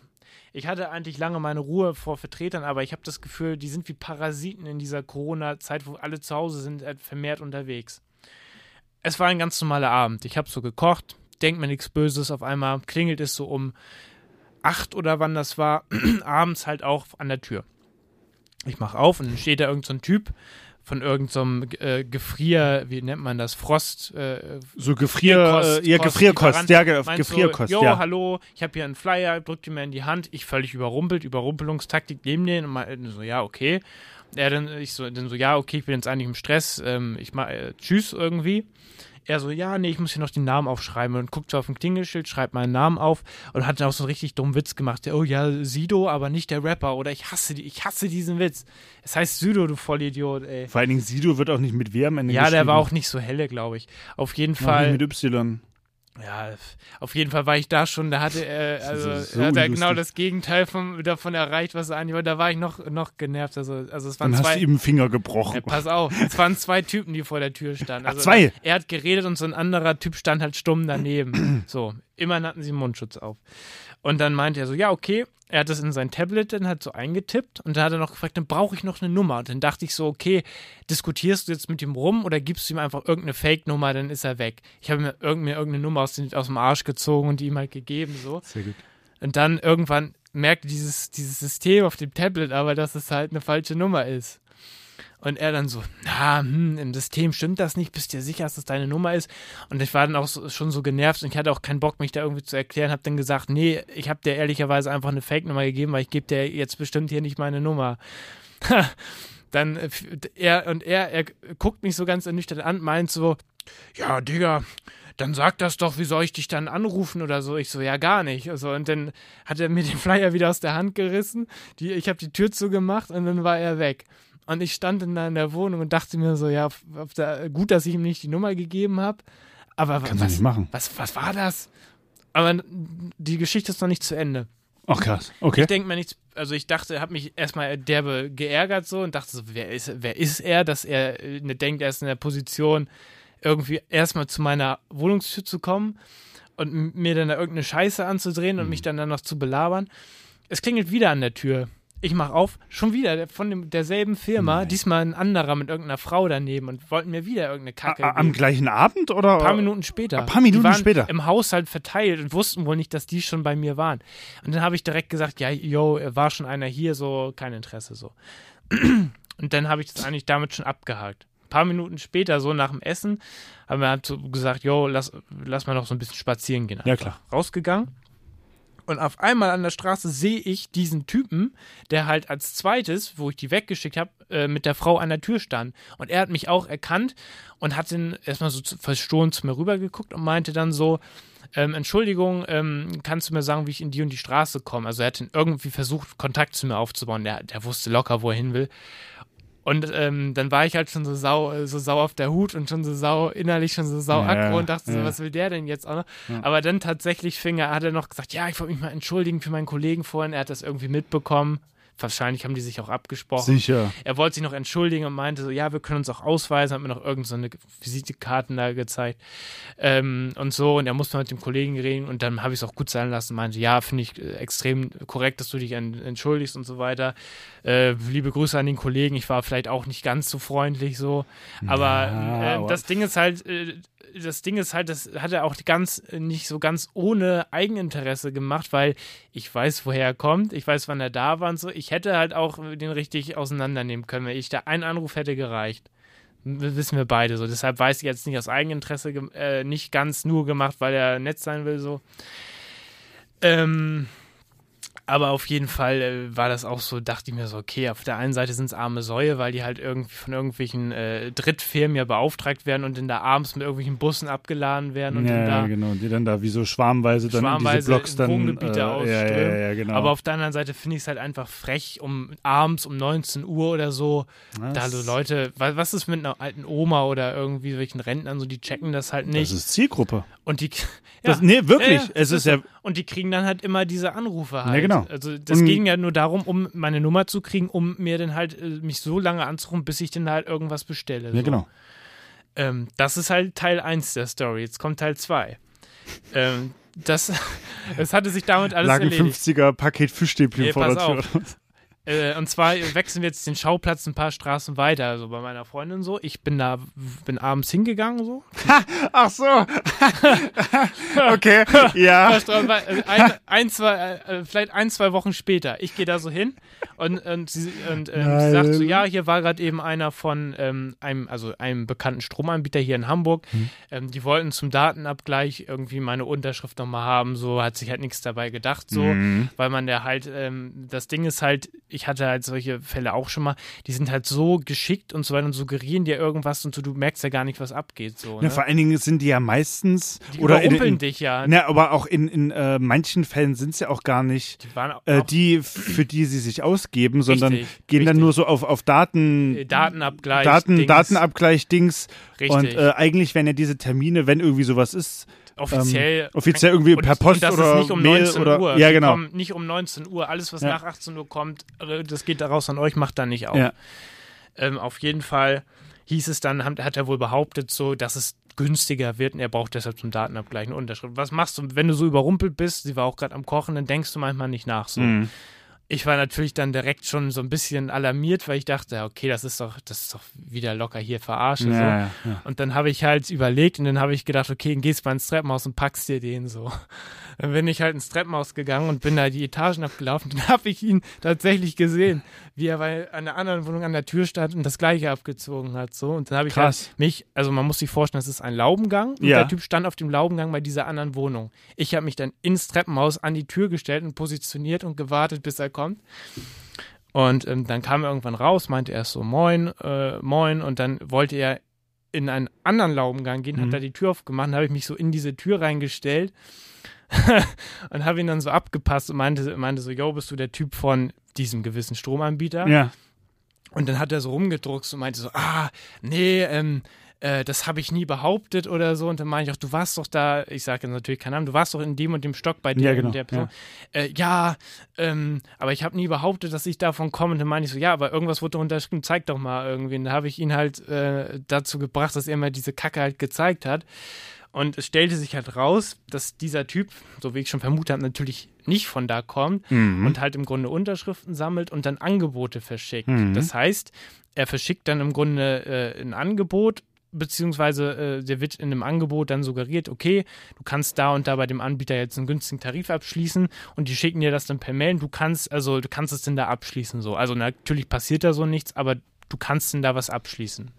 Ich hatte eigentlich lange meine Ruhe vor Vertretern, aber ich habe das Gefühl, die sind wie Parasiten in dieser Corona-Zeit, wo alle zu Hause sind, äh, vermehrt unterwegs. Es war ein ganz normaler Abend. Ich habe so gekocht, denkt mir nichts Böses. Auf einmal klingelt es so um acht oder wann das war, abends halt auch an der Tür. Ich mache auf und dann steht da irgend so ein Typ von irgendeinem äh, Gefrier, wie nennt man das, Frost, äh, So Gefrier, äh, ja, Kost, Gefrierkost, ja, ge Gefrierkost, so, Jo, ja. hallo, ich habe hier einen Flyer, drückt ihm mir in die Hand, ich völlig überrumpelt, Überrumpelungstaktik neben den und mal, so, ja, okay. Er dann, ich so, dann so, ja, okay, ich bin jetzt eigentlich im Stress, ähm, ich mach, äh, tschüss irgendwie. Er so, ja, nee, ich muss hier noch den Namen aufschreiben und guckt so auf ein Klingelschild, schreibt meinen Namen auf und hat dann auch so einen richtig dummen Witz gemacht. Der, oh ja, Sido, aber nicht der Rapper oder ich hasse die, ich hasse diesen Witz. Es heißt Sido, du Vollidiot, ey. Vor allen Dingen Sido wird auch nicht mit W am Ende Ja, der war auch nicht so helle, glaube ich. Auf jeden Fall. nicht mit Y. Ja, auf jeden Fall war ich da schon, da hatte er, also, so hat er genau das Gegenteil vom, davon erreicht, was er eigentlich wollte. Da war ich noch, noch genervt. Also, also es waren Dann hast zwei. du ihm Finger Ja, gebrochen. pass auf, es waren zwei Typen, die vor der Tür standen. Ach, Also, zwei? Er hat geredet und so ein anderer Typ stand halt stumm daneben. so, immerhin hatten sie einen Mundschutz auf. Und dann meinte er so, ja, okay. Er hat das in sein Tablet dann halt so eingetippt und dann hat er noch gefragt, dann brauche ich noch eine Nummer. Und dann dachte ich so, okay, diskutierst du jetzt mit ihm rum oder gibst du ihm einfach irgendeine Fake-Nummer, dann ist er weg. Ich habe mir, irgend, mir irgendeine Nummer aus, den, aus dem Arsch gezogen und die ihm halt gegeben, so. Sehr gut. Und dann irgendwann merkte dieses, dieses System auf dem Tablet aber, dass es halt eine falsche Nummer ist. Und er dann so, na, hm, im System stimmt das nicht, bist dir sicher, dass das deine Nummer ist? Und ich war dann auch so, schon so genervt und ich hatte auch keinen Bock, mich da irgendwie zu erklären, habe dann gesagt, nee, ich habe dir ehrlicherweise einfach eine Fake-Nummer gegeben, weil ich gebe dir jetzt bestimmt hier nicht meine Nummer. dann äh, er und er, er guckt mich so ganz ernüchtert an, meint so, ja, Digga, dann sag das doch, wie soll ich dich dann anrufen oder so? Ich so, ja, gar nicht. Also, und dann hat er mir den Flyer wieder aus der Hand gerissen. Die, ich habe die Tür zugemacht und dann war er weg. Und ich stand dann da in der Wohnung und dachte mir so, ja, der, gut, dass ich ihm nicht die Nummer gegeben habe. Aber Kannst was, nicht machen. was, was war das? Aber die Geschichte ist noch nicht zu Ende. Ach krass. Okay. Ich denke mir nichts, also ich dachte, habe mich erstmal derbe geärgert so und dachte so, wer ist, wer ist er, dass er ne, denkt, er ist in der Position, irgendwie erstmal zu meiner Wohnungstür zu kommen und mir dann da irgendeine Scheiße anzudrehen und mich dann, dann noch zu belabern. Es klingelt wieder an der Tür. Ich mach auf, schon wieder der- von dem, derselben Firma, Nein. diesmal ein anderer mit irgendeiner Frau daneben und wollten mir wieder irgendeine Kacke A- Am geben. gleichen Abend oder? Ein paar Minuten später. Ein paar Minuten die waren später. Im Haushalt verteilt und wussten wohl nicht, dass die schon bei mir waren. Und dann habe ich direkt gesagt, ja, yo, war schon einer hier, so kein Interesse so. Und dann habe ich das eigentlich damit schon abgehakt. Ein paar Minuten später, so nach dem Essen, haben wir halt so gesagt, yo, lass, lass mal noch so ein bisschen spazieren gehen. Ja, klar. Rausgegangen, Und auf einmal an der Straße sehe ich diesen Typen, der halt als zweites, wo ich die weggeschickt habe, äh, mit der Frau an der Tür stand. Und er hat mich auch erkannt und hat dann erstmal so verstohlen zu mir rübergeguckt und meinte dann so, ähm, Entschuldigung, ähm, kannst du mir sagen, wie ich in die und die Straße komme? Also er hat dann irgendwie versucht, Kontakt zu mir aufzubauen. Der, der wusste locker, wo er hin will. Und ähm, dann war ich halt schon so sau, so sau auf der Hut und schon so sau, innerlich schon so sau Ja, aggro und dachte so, ja. was will der denn jetzt auch noch? Aber dann tatsächlich fing er, hat er noch gesagt, ja, ich wollte mich mal entschuldigen für meinen Kollegen vorhin. Er hat das irgendwie mitbekommen. Wahrscheinlich haben die sich auch abgesprochen. Sicher. Er wollte sich noch entschuldigen und meinte so, ja, wir können uns auch ausweisen, hat mir noch irgendeine so Visitekarten da gezeigt ähm, und so und er musste mit dem Kollegen reden und dann habe ich es auch gut sein lassen, meinte, ja, finde ich äh, extrem korrekt, dass du dich en entschuldigst und so weiter. Äh, liebe Grüße an den Kollegen, ich war vielleicht auch nicht ganz so freundlich so, aber, Ja, äh, das Ding ist halt, äh, das Ding ist halt, das hat er auch ganz nicht so ganz ohne Eigeninteresse gemacht, weil ich weiß, woher er kommt, ich weiß, wann er da war und so. Ich hätte halt auch den richtig auseinandernehmen können, wenn ich da einen Anruf hätte gereicht. Wissen wir beide so. Deshalb weiß ich jetzt nicht aus Eigeninteresse, äh, nicht ganz nur gemacht, weil er nett sein will so. Ähm, aber auf jeden Fall äh, war das auch so, dachte ich mir so, okay, auf der einen Seite sind es arme Säue, weil die halt irgendwie von irgendwelchen äh, Drittfirmen ja beauftragt werden und dann da abends mit irgendwelchen Bussen abgeladen werden und dann Ja, da genau. Die dann da wie so schwarmweise dann in schwarmweise diese Blocks dann. Wohngebiete äh, ja, ausströmen. ja, ja, genau. Aber auf der anderen Seite finde ich es halt einfach frech, um abends um 19 Uhr oder so, Das- da so Leute, wa- was ist mit einer alten Oma oder irgendwie solchen Rentnern, so die checken das halt Das nicht. ist Zielgruppe. und die, Das, nee, wirklich. Ja, ja, es das ist ja. Und die kriegen dann halt immer diese Anrufe halt. Ja, genau. Also das Und- ging ja nur darum, um meine Nummer zu kriegen, um mir dann halt äh, mich so lange anzurufen, bis ich dann halt irgendwas bestelle. Ja, so. genau. Ähm, das ist halt Teil 1 der Story. Jetzt kommt Teil 2. ähm, das, es hatte sich damit alles Lag ein erledigt. 50er Paket Fischstäbchen Nee, vor der Tür. Äh, und zwar wechseln wir jetzt den Schauplatz ein paar Straßen weiter, also bei meiner Freundin so. Ich bin da, bin abends hingegangen so. Ach so. okay. Ja. Äh, ein, ein, zwei, äh, vielleicht ein, zwei Wochen später. Ich gehe da so hin und, und sie, und, ähm, sie sagt so, ja, hier war gerade eben einer von ähm, einem, also einem bekannten Stromanbieter hier in Hamburg. Hm. Ähm, die wollten zum Datenabgleich irgendwie meine Unterschrift nochmal haben, so hat sich halt nichts dabei gedacht, so, Mhm. weil man der halt, ähm, das Ding ist halt, ich hatte halt solche Fälle auch schon mal, die sind halt so geschickt und so weiter und suggerieren dir irgendwas und so, du merkst ja gar nicht, was abgeht, so. Ja, Ne? vor allen Dingen sind die ja meistens. Die oder in, in, dich ja. Na, aber auch in, in äh, manchen Fällen sind es ja auch gar nicht Die waren auch, äh, die, für die sie sich ausgeben, sondern Richtig, gehen dann richtig. nur so auf, auf Daten. Äh, Datenabgleich. Daten, Dings. Datenabgleich-Dings. Richtig. Und äh, eigentlich werden ja diese Termine, wenn irgendwie sowas ist, offiziell, ähm, offiziell irgendwie und, per Post das oder ist nicht um Mail 19 oder- Uhr. ja, genau. nicht um 19 Uhr. Alles, was Ja. nach 18 Uhr kommt, äh, das geht daraus an euch, macht dann nicht auf. Ja. Ähm, auf jeden Fall hieß es dann, hat, hat er wohl behauptet, so, dass es günstiger wird und er braucht deshalb zum Datenabgleich eine Unterschrift. Was machst du, wenn du so überrumpelt bist? Sie war auch gerade am Kochen, dann denkst du manchmal nicht nach. So. Mhm. Ich war natürlich dann direkt schon so ein bisschen alarmiert, weil ich dachte, okay, das ist doch, das ist doch wieder locker hier verarsche. so. Ja, ja, ja. Und dann habe ich halt überlegt und dann habe ich gedacht, okay, dann gehst mal ins Treppenhaus und packst dir den so. Dann bin ich halt ins Treppenhaus gegangen und bin da die Etagen abgelaufen. Dann habe ich ihn tatsächlich gesehen, wie er bei einer anderen Wohnung an der Tür stand und das gleiche abgezogen hat. So. Und dann habe ich halt mich, also man muss sich vorstellen, das ist ein Laubengang und Ja. der Typ stand auf dem Laubengang bei dieser anderen Wohnung. Ich habe mich dann ins Treppenhaus an die Tür gestellt und positioniert und gewartet, bis er kommt. Und ähm, dann kam er irgendwann raus, meinte erst so Moin, äh, Moin und dann wollte er in einen anderen Laubengang gehen, Mhm. hat da die Tür aufgemacht, habe ich mich so in diese Tür reingestellt und habe ihn dann so abgepasst und meinte, meinte so, yo, bist du der Typ von diesem gewissen Stromanbieter? ja. Und dann hat er so rumgedruckt und meinte so, ah, nee, ähm, äh, das habe ich nie behauptet oder so. Und dann meinte ich auch, du warst doch da, ich sage jetzt natürlich keinen Namen, du warst doch in dem und dem Stock bei der, Ja, genau, und der Person. Ja, äh, ja ähm, aber ich habe nie behauptet, dass ich davon komme. Und dann meinte ich so, ja, aber irgendwas wurde unterschrieben, zeig doch mal irgendwie. Und da habe ich ihn halt äh, dazu gebracht, dass er mir diese Kacke halt gezeigt hat. Und es stellte sich halt raus, dass dieser Typ, so wie ich schon vermutet habe, natürlich nicht von da kommt Mhm. und halt im Grunde Unterschriften sammelt und dann Angebote verschickt. Mhm. Das heißt, er verschickt dann im Grunde äh, ein Angebot, beziehungsweise äh, der wird in einem Angebot dann suggeriert, okay, du kannst da und da bei dem Anbieter jetzt einen günstigen Tarif abschließen und die schicken dir das dann per Mail. Du kannst, also du kannst es denn da abschließen so. Also natürlich passiert da so nichts, aber du kannst denn da was abschließen.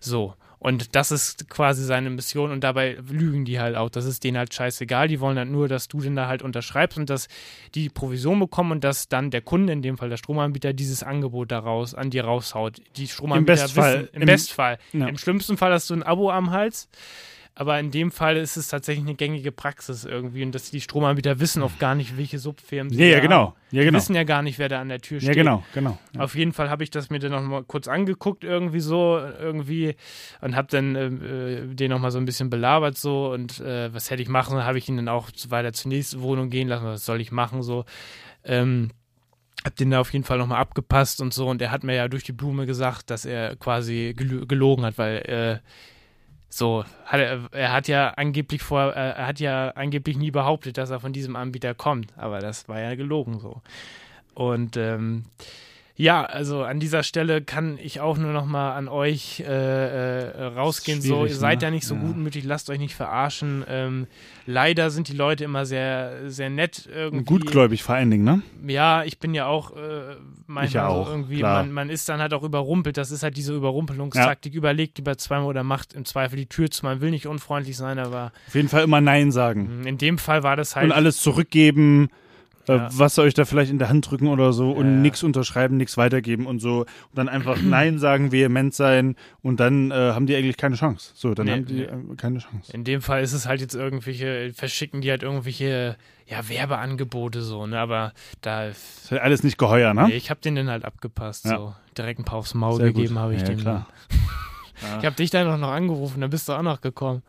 So. Und das ist quasi seine Mission und dabei lügen die halt auch. Das ist denen halt scheißegal. Die wollen halt nur, dass du den da halt unterschreibst und dass die Provision bekommen und dass dann der Kunde, in dem Fall der Stromanbieter, dieses Angebot daraus an dir raushaut. Die Stromanbieter Bestfall. wissen, im, Im- Bestfall. Ja. Im schlimmsten Fall hast du ein Abo am Hals. Aber in dem Fall ist es tatsächlich eine gängige Praxis irgendwie und dass die Stromanbieter wissen oft gar nicht, welche Subfirmen sie Ja, ja, genau. Ja, Die genau. wissen ja gar nicht, wer da an der Tür Ja, steht. genau, genau. Ja. Auf jeden Fall habe ich das mir dann noch mal kurz angeguckt, irgendwie so, irgendwie, und habe dann ähm, äh, den noch mal so ein bisschen belabert, so, und äh, was hätte ich machen, habe ich ihn dann auch weiter zur nächsten Wohnung gehen lassen, was soll ich machen, so. Ähm, hab den da auf jeden Fall nochmal abgepasst und so, und er hat mir ja durch die Blume gesagt, dass er quasi gelo- gelogen hat, weil, äh, so, hat er, er hat ja angeblich vor, äh, er hat ja angeblich nie behauptet, dass er von diesem Anbieter kommt, aber das war ja gelogen so. Und ähm, ja, also an dieser Stelle kann ich auch nur noch mal an euch äh, äh, rausgehen. So, ihr seid ne? ja nicht so Ja. gutmütig, lasst euch nicht verarschen. Ähm, leider sind die Leute immer sehr, sehr nett irgendwie. Gutgläubig vor allen Dingen, ne? Ja, ich bin ja auch äh, manchmal Ich ja so auch, irgendwie, man, man ist dann halt auch überrumpelt. Das ist halt diese Überrumpelungstaktik. Überlegt lieber zweimal oder macht im Zweifel die Tür zu. Man will nicht unfreundlich sein, aber Auf jeden Fall immer Nein sagen. in dem Fall war das halt. Und alles zurückgeben, Ja. was sie euch da vielleicht in der Hand drücken oder so und Ja. nichts unterschreiben, nichts weitergeben und so. Und dann einfach Nein sagen, vehement sein und dann äh, haben die eigentlich keine Chance. So, dann Nee, haben die nee. äh, keine Chance. In dem Fall ist es halt jetzt irgendwelche, verschicken die halt irgendwelche, ja, Werbeangebote so, ne? Aber da, ist halt alles nicht geheuer, ne? nee, ich hab den dann halt abgepasst, Ja. so. Direkt ein paar aufs Maul Sehr gegeben habe ich ja, dem. klar. Ich hab dich dann auch noch angerufen, dann bist du auch noch gekommen.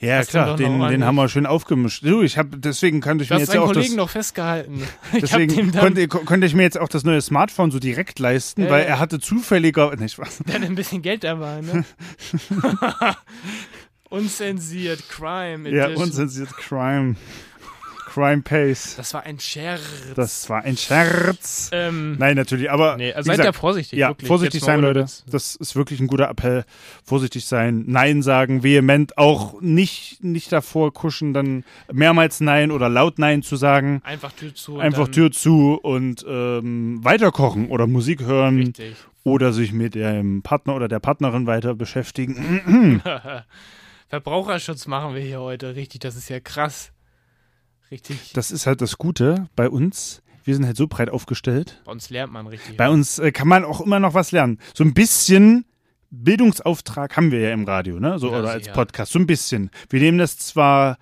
Ja, Hast klar, den, den haben wir schön aufgemischt. Du, ich habe deswegen kannte ich Du mir jetzt ja auch Kollegen das, noch festgehalten. Deswegen dann, konnte, konnte ich mir jetzt auch das neue Smartphone so direkt leisten, Ja, weil ja. er hatte zufälliger, nicht der hat ein bisschen Geld dabei, ne? Unzensiert, Crime Ja, Edition. unzensiert Crime. Crime Pace. Das war ein Scherz. Das war ein Scherz. ähm, Nein, natürlich, aber nee, also seid da gesagt, vorsichtig, ja, wirklich. vorsichtig Jetzt sein, Leute. Witz. Das ist wirklich ein guter Appell. Vorsichtig sein, Nein sagen, vehement, auch nicht, nicht davor kuschen, dann mehrmals Nein oder laut Nein zu sagen. Einfach Tür zu. Einfach Tür zu und ähm, weiterkochen oder Musik hören Richtig. oder sich mit dem Partner oder der Partnerin weiter beschäftigen. Verbraucherschutz machen wir hier heute. Richtig, das ist ja krass. Richtig. Das ist halt das Gute bei uns. Wir sind halt so breit aufgestellt. Bei uns lernt man richtig. Bei uns äh, kann man auch immer noch was lernen. So ein bisschen Bildungsauftrag haben wir ja im Radio, ne? So Ja, oder als. Podcast. So ein bisschen. Wir nehmen das zwar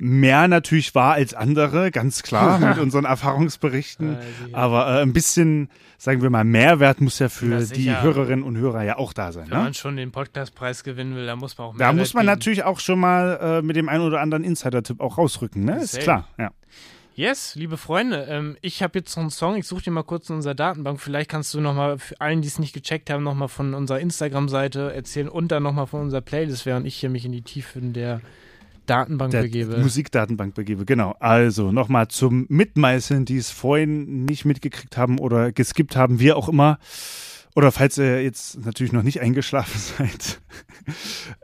mehr natürlich wahr als andere, ganz klar, mit unseren Erfahrungsberichten. Äh. Aber äh, ein bisschen, sagen wir mal, Mehrwert muss ja für die. Hörerinnen und Hörer ja auch da sein. Wenn Ne? man schon den Podcastpreis gewinnen will, dann muss man auch Da Mehrwert muss man bieten. natürlich auch schon mal äh, mit dem einen oder anderen Insider-Tipp auch rausrücken, ne? Ist klar, ja. Yes, liebe Freunde, ähm, ich habe jetzt noch einen Song. Ich suche dir mal kurz in unserer Datenbank. Vielleicht kannst du nochmal für allen, die es nicht gecheckt haben, nochmal von unserer Instagram-Seite erzählen und dann nochmal von unserer Playlist, während ich hier mich in die Tiefen der Datenbank der begebe. Musikdatenbank begebe, genau. Also nochmal zum Mitmeißeln, die es vorhin nicht mitgekriegt haben oder geskippt haben, wie auch immer. Oder falls ihr jetzt natürlich noch nicht eingeschlafen seid.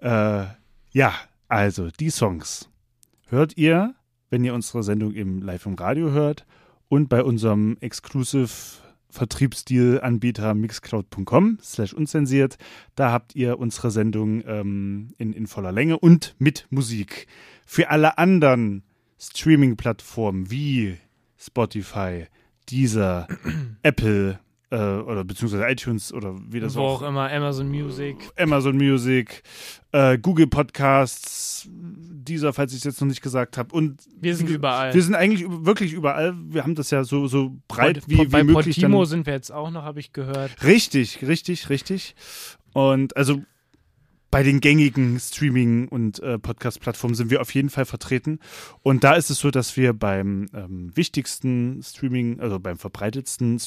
äh, ja, also die Songs hört ihr, wenn ihr unsere Sendung im Live im Radio hört und bei unserem Exclusive Vertriebsdeal-Anbieter mixcloud.com slash unzensiert. Da habt ihr unsere Sendung ähm, in, in voller Länge und mit Musik. Für alle anderen Streaming-Plattformen wie Spotify, Deezer, Apple äh, oder beziehungsweise iTunes oder wie das Wo auch auch immer, Amazon Music. Amazon Music, äh, Google Podcasts, dieser, falls ich es jetzt noch nicht gesagt habe. Und Wir sind überall. wir sind eigentlich wirklich überall. Wir haben das ja so, so breit Pod- wie, wie bei möglich. Podimo Dann, sind wir jetzt auch noch, habe ich gehört. richtig, richtig, richtig. Und also bei den gängigen Streaming- und äh, Podcast-Plattformen sind wir auf jeden Fall vertreten. Und da ist es so, dass wir beim ähm, wichtigsten Streaming, also beim verbreitetsten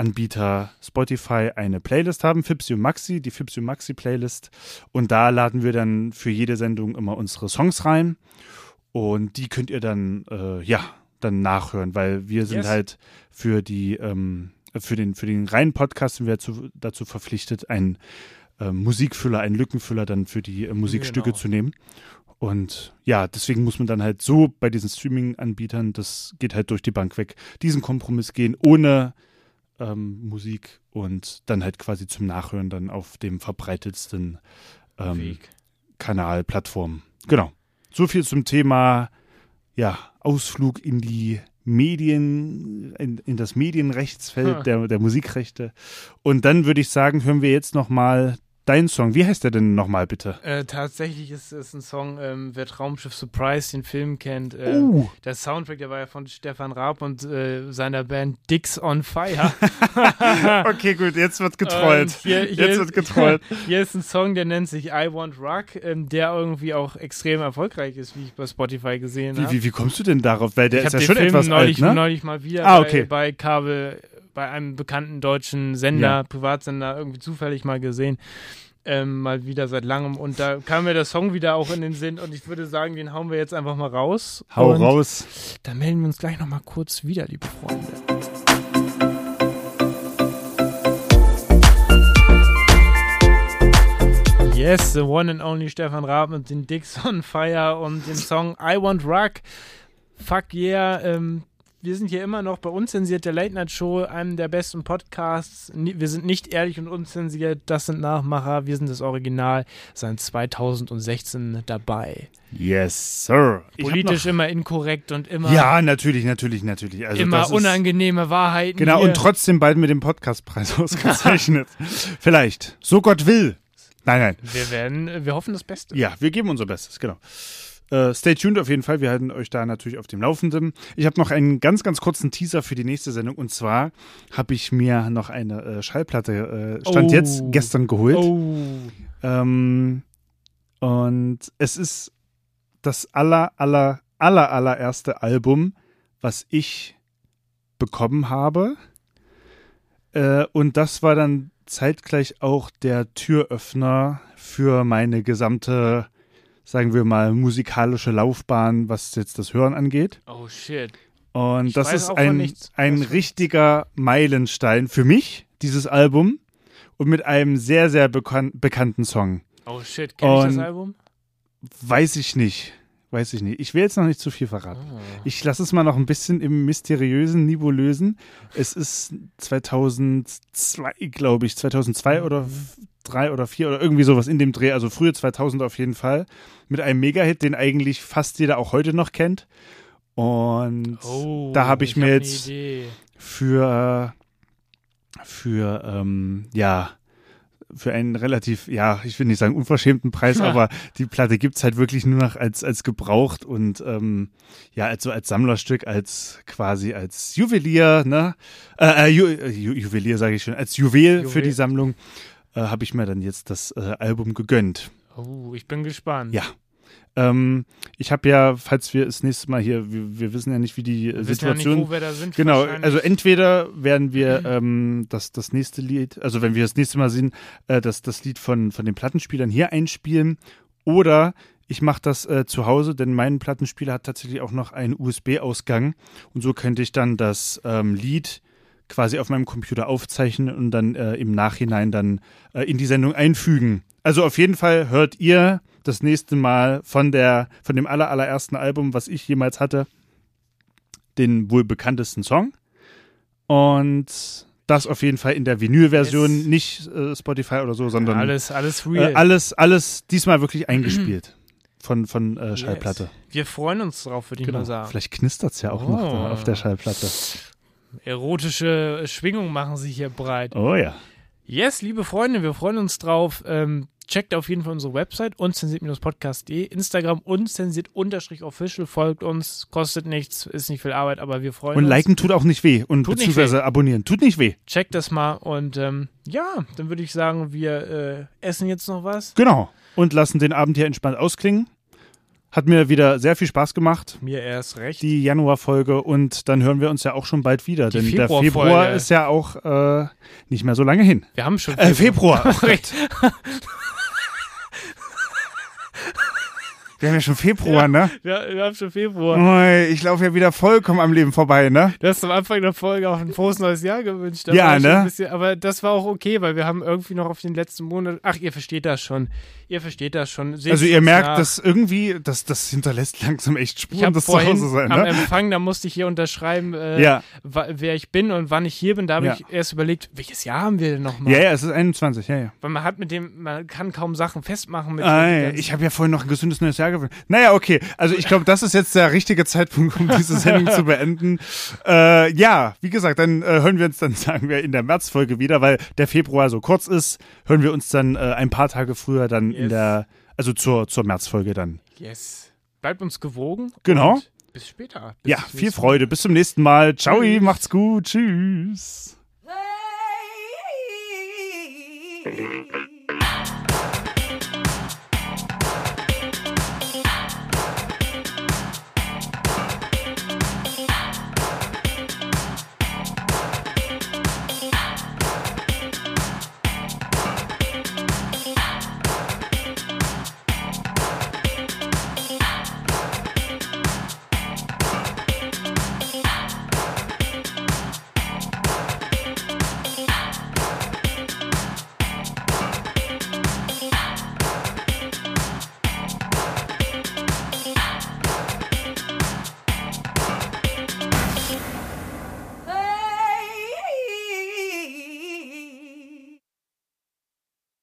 Streaming-Anbieter Spotify eine Playlist haben, Fipsi und Maxi, die Fipsi und Maxi Playlist. Und da laden wir dann für jede Sendung immer unsere Songs rein. Und die könnt ihr dann, äh, ja, dann nachhören, weil wir sind Yes. halt für die, ähm, für den, für den reinen Podcast sind wir dazu, dazu verpflichtet, einen äh, Musikfüller, einen Lückenfüller dann für die äh, Musikstücke Genau. zu nehmen. Und ja, deswegen muss man dann halt so bei diesen Streaming-Anbietern, das geht halt durch die Bank weg, diesen Kompromiss gehen, ohne ähm, Musik und dann halt quasi zum Nachhören dann auf dem verbreitetsten ähm. Kanal, Plattform. Genau. So viel zum Thema ja, Ausflug in die Medien, in, in das Medienrechtsfeld Ha. der, der Musikrechte. Und dann würde ich sagen, hören wir jetzt nochmal deinen Song. Wie heißt der denn nochmal bitte? Äh, tatsächlich ist es ein Song, ähm, wer Traumschiff Surprise den Film kennt. Ähm, Uh, Der Soundtrack, der war ja von Stefan Raab und äh, seiner Band Dicks on Fire. okay, gut, jetzt wird Und hier, hier, Jetzt wird getrollt. Hier ist ein Song, der nennt sich I Want Rock, ähm, der irgendwie auch extrem erfolgreich ist, wie ich bei Spotify gesehen Wie, habe. wie, wie kommst du denn darauf? Weil der ich ist ja schon Film etwas neulich, alt, ne? neulich mal wieder Ah, bei, okay. bei Kabel, bei einem bekannten deutschen Sender, Ja. Privatsender, irgendwie zufällig mal gesehen. Ähm, mal wieder seit langem. Und da kam mir der Song wieder auch in den Sinn. Und ich würde sagen, den hauen wir jetzt einfach mal raus. Hau und raus. Dann melden wir uns gleich nochmal kurz wieder, liebe Freunde. Yes, the one and only Stefan Raab mit den Dicks on Fire und dem Song I Want Rock. Fuck yeah. Ähm, wir sind hier immer noch bei Unzensiert, der Late Night Show, einem der besten Podcasts. Wir sind nicht ehrlich und unzensiert, das sind Nachmacher, wir sind das Original, seit 2016 dabei. Yes, sir. Politisch immer inkorrekt und immer, ja, natürlich, natürlich, natürlich. Also immer unangenehme Wahrheiten. Genau, hier. und trotzdem bald mit dem Podcastpreis ausgezeichnet. Vielleicht. So Gott will. Nein, nein. Wir werden, wir hoffen das Beste. Ja, wir geben unser Bestes, genau. Äh, stay tuned auf jeden Fall. Wir halten euch da natürlich auf dem Laufenden. Ich habe noch einen ganz, ganz kurzen Teaser für die nächste Sendung. Und zwar habe ich mir noch eine äh, Schallplatte, äh, stand Oh. jetzt, gestern geholt. Oh. Ähm, und es ist das aller, aller, aller, allererste Album, was ich bekommen habe. Äh, und das war dann zeitgleich auch der Türöffner für meine gesamte, sagen wir mal, musikalische Laufbahn, was jetzt das Hören angeht. Oh shit. Und Ich das ist ein, ein richtiger Meilenstein für mich, dieses Album. Und mit einem sehr, sehr bekan bekannten Song. Oh shit. Kenn ich das Album? Weiß ich nicht. Weiß ich nicht. Ich will jetzt noch nicht zu viel verraten. Ah. Ich lasse es mal noch ein bisschen im mysteriösen Niveau lösen. Es ist 2002, glaube ich, 2002 oder f- drei oder vier oder irgendwie sowas in dem Dreh, also frühe 2000 auf jeden Fall, mit einem Mega-Hit, den eigentlich fast jeder auch heute noch kennt. Und Oh, da habe ich, mir hab jetzt Eine Idee. für, für ähm, ja, für einen relativ, ja, ich will nicht sagen unverschämten Preis, Ja. aber die Platte gibt's halt wirklich nur noch als, als gebraucht und ähm, ja, als so als Sammlerstück, als quasi als Juwelier, ne? Äh, äh, Ju äh, Ju Juwelier sage ich schon, als Juwel, für Juwel. die Sammlung äh, habe ich mir dann jetzt das äh, Album gegönnt. Oh, ich bin gespannt. Ja. Ähm, ich habe ja, falls wir das nächste Mal hier, wir, wir wissen ja nicht, wie die äh, Wir wissen ja nicht, Situation wo wir da sind. Genau, also entweder werden wir ähm, das, das nächste Lied, also wenn wir das nächste Mal sehen, äh, das, das Lied von, von den Plattenspielern hier einspielen oder ich mache das äh, zu Hause, denn mein Plattenspieler hat tatsächlich auch noch einen USB-Ausgang und so könnte ich dann das ähm, Lied quasi auf meinem Computer aufzeichnen und dann äh, im Nachhinein dann äh, in die Sendung einfügen. Also auf jeden Fall hört ihr das nächste Mal von der von dem aller, allerersten Album, was ich jemals hatte, den wohl bekanntesten Song. Und das auf jeden Fall in der Vinyl-Version, Yes. nicht äh, Spotify oder so, sondern alles, alles äh, real. alles, alles diesmal wirklich eingespielt von, von äh, Schallplatte. Wir freuen uns drauf, würde ich mal sagen. Vielleicht knistert es ja auch noch Oh. da auf der Schallplatte. Erotische Schwingungen machen sich hier breit. Oh ja. Yes, liebe Freunde, wir freuen uns drauf. Ähm, checkt auf jeden Fall unsere Website unzensiert-podcast.de, Instagram unzensiert-official, folgt uns, kostet nichts, ist nicht viel Arbeit, aber wir freuen Und uns. liken tut auch nicht weh. Und Tut beziehungsweise abonnieren. Tut nicht weh. Checkt das mal und ähm, ja, dann würde ich sagen, wir äh, essen jetzt noch was. Genau. Und lassen den Abend hier entspannt ausklingen. Hat mir wieder sehr viel Spaß gemacht. Mir erst recht. die Januarfolge und dann hören wir uns ja auch schon bald wieder, Die denn der Februarfolge. Februar ist ja auch äh, nicht mehr so lange hin. wir haben schon Äh, Februar. Oh Gott. Wir haben ja schon Februar, ne? Wir, wir haben schon Februar. Ich laufe ja wieder vollkommen am Leben vorbei, ne? Du hast am Anfang der Folge auch ein frohes neues Jahr gewünscht. Ja, ne? Bisschen, aber das war auch okay, weil wir haben irgendwie noch auf den letzten Monat. Ach, ihr versteht das schon. Ihr versteht das schon. Seht Also ihr merkt, nach. dass irgendwie, das, das hinterlässt langsam echt Spuren des vorhin Zuhause sein, am ne? Empfang, da musste ich hier unterschreiben, äh, Ja. wer ich bin und wann ich hier bin. Da habe Ja. ich erst überlegt, welches Jahr haben wir denn nochmal? Ja, ja, es ist 21, ja, ja. Weil man hat mit dem, man kann kaum Sachen festmachen mit Ah, ja, ich habe ja vorhin noch ein gesundes neues Jahr gewünscht. Naja, okay. Also ich glaube, das ist jetzt der richtige Zeitpunkt, um diese Sendung zu beenden. Äh, ja, wie gesagt, dann äh, hören wir uns dann, sagen wir, in der Märzfolge wieder, weil der Februar so kurz ist, hören wir uns dann äh, ein paar Tage früher dann in Yes. der, also zur, zur Märzfolge dann. Yes. Bleibt uns gewogen. Genau. Bis später. Bis Ja, viel Freude. Bis zum nächsten Mal. Ciao, Tschüss. macht's gut. Tschüss. Hey.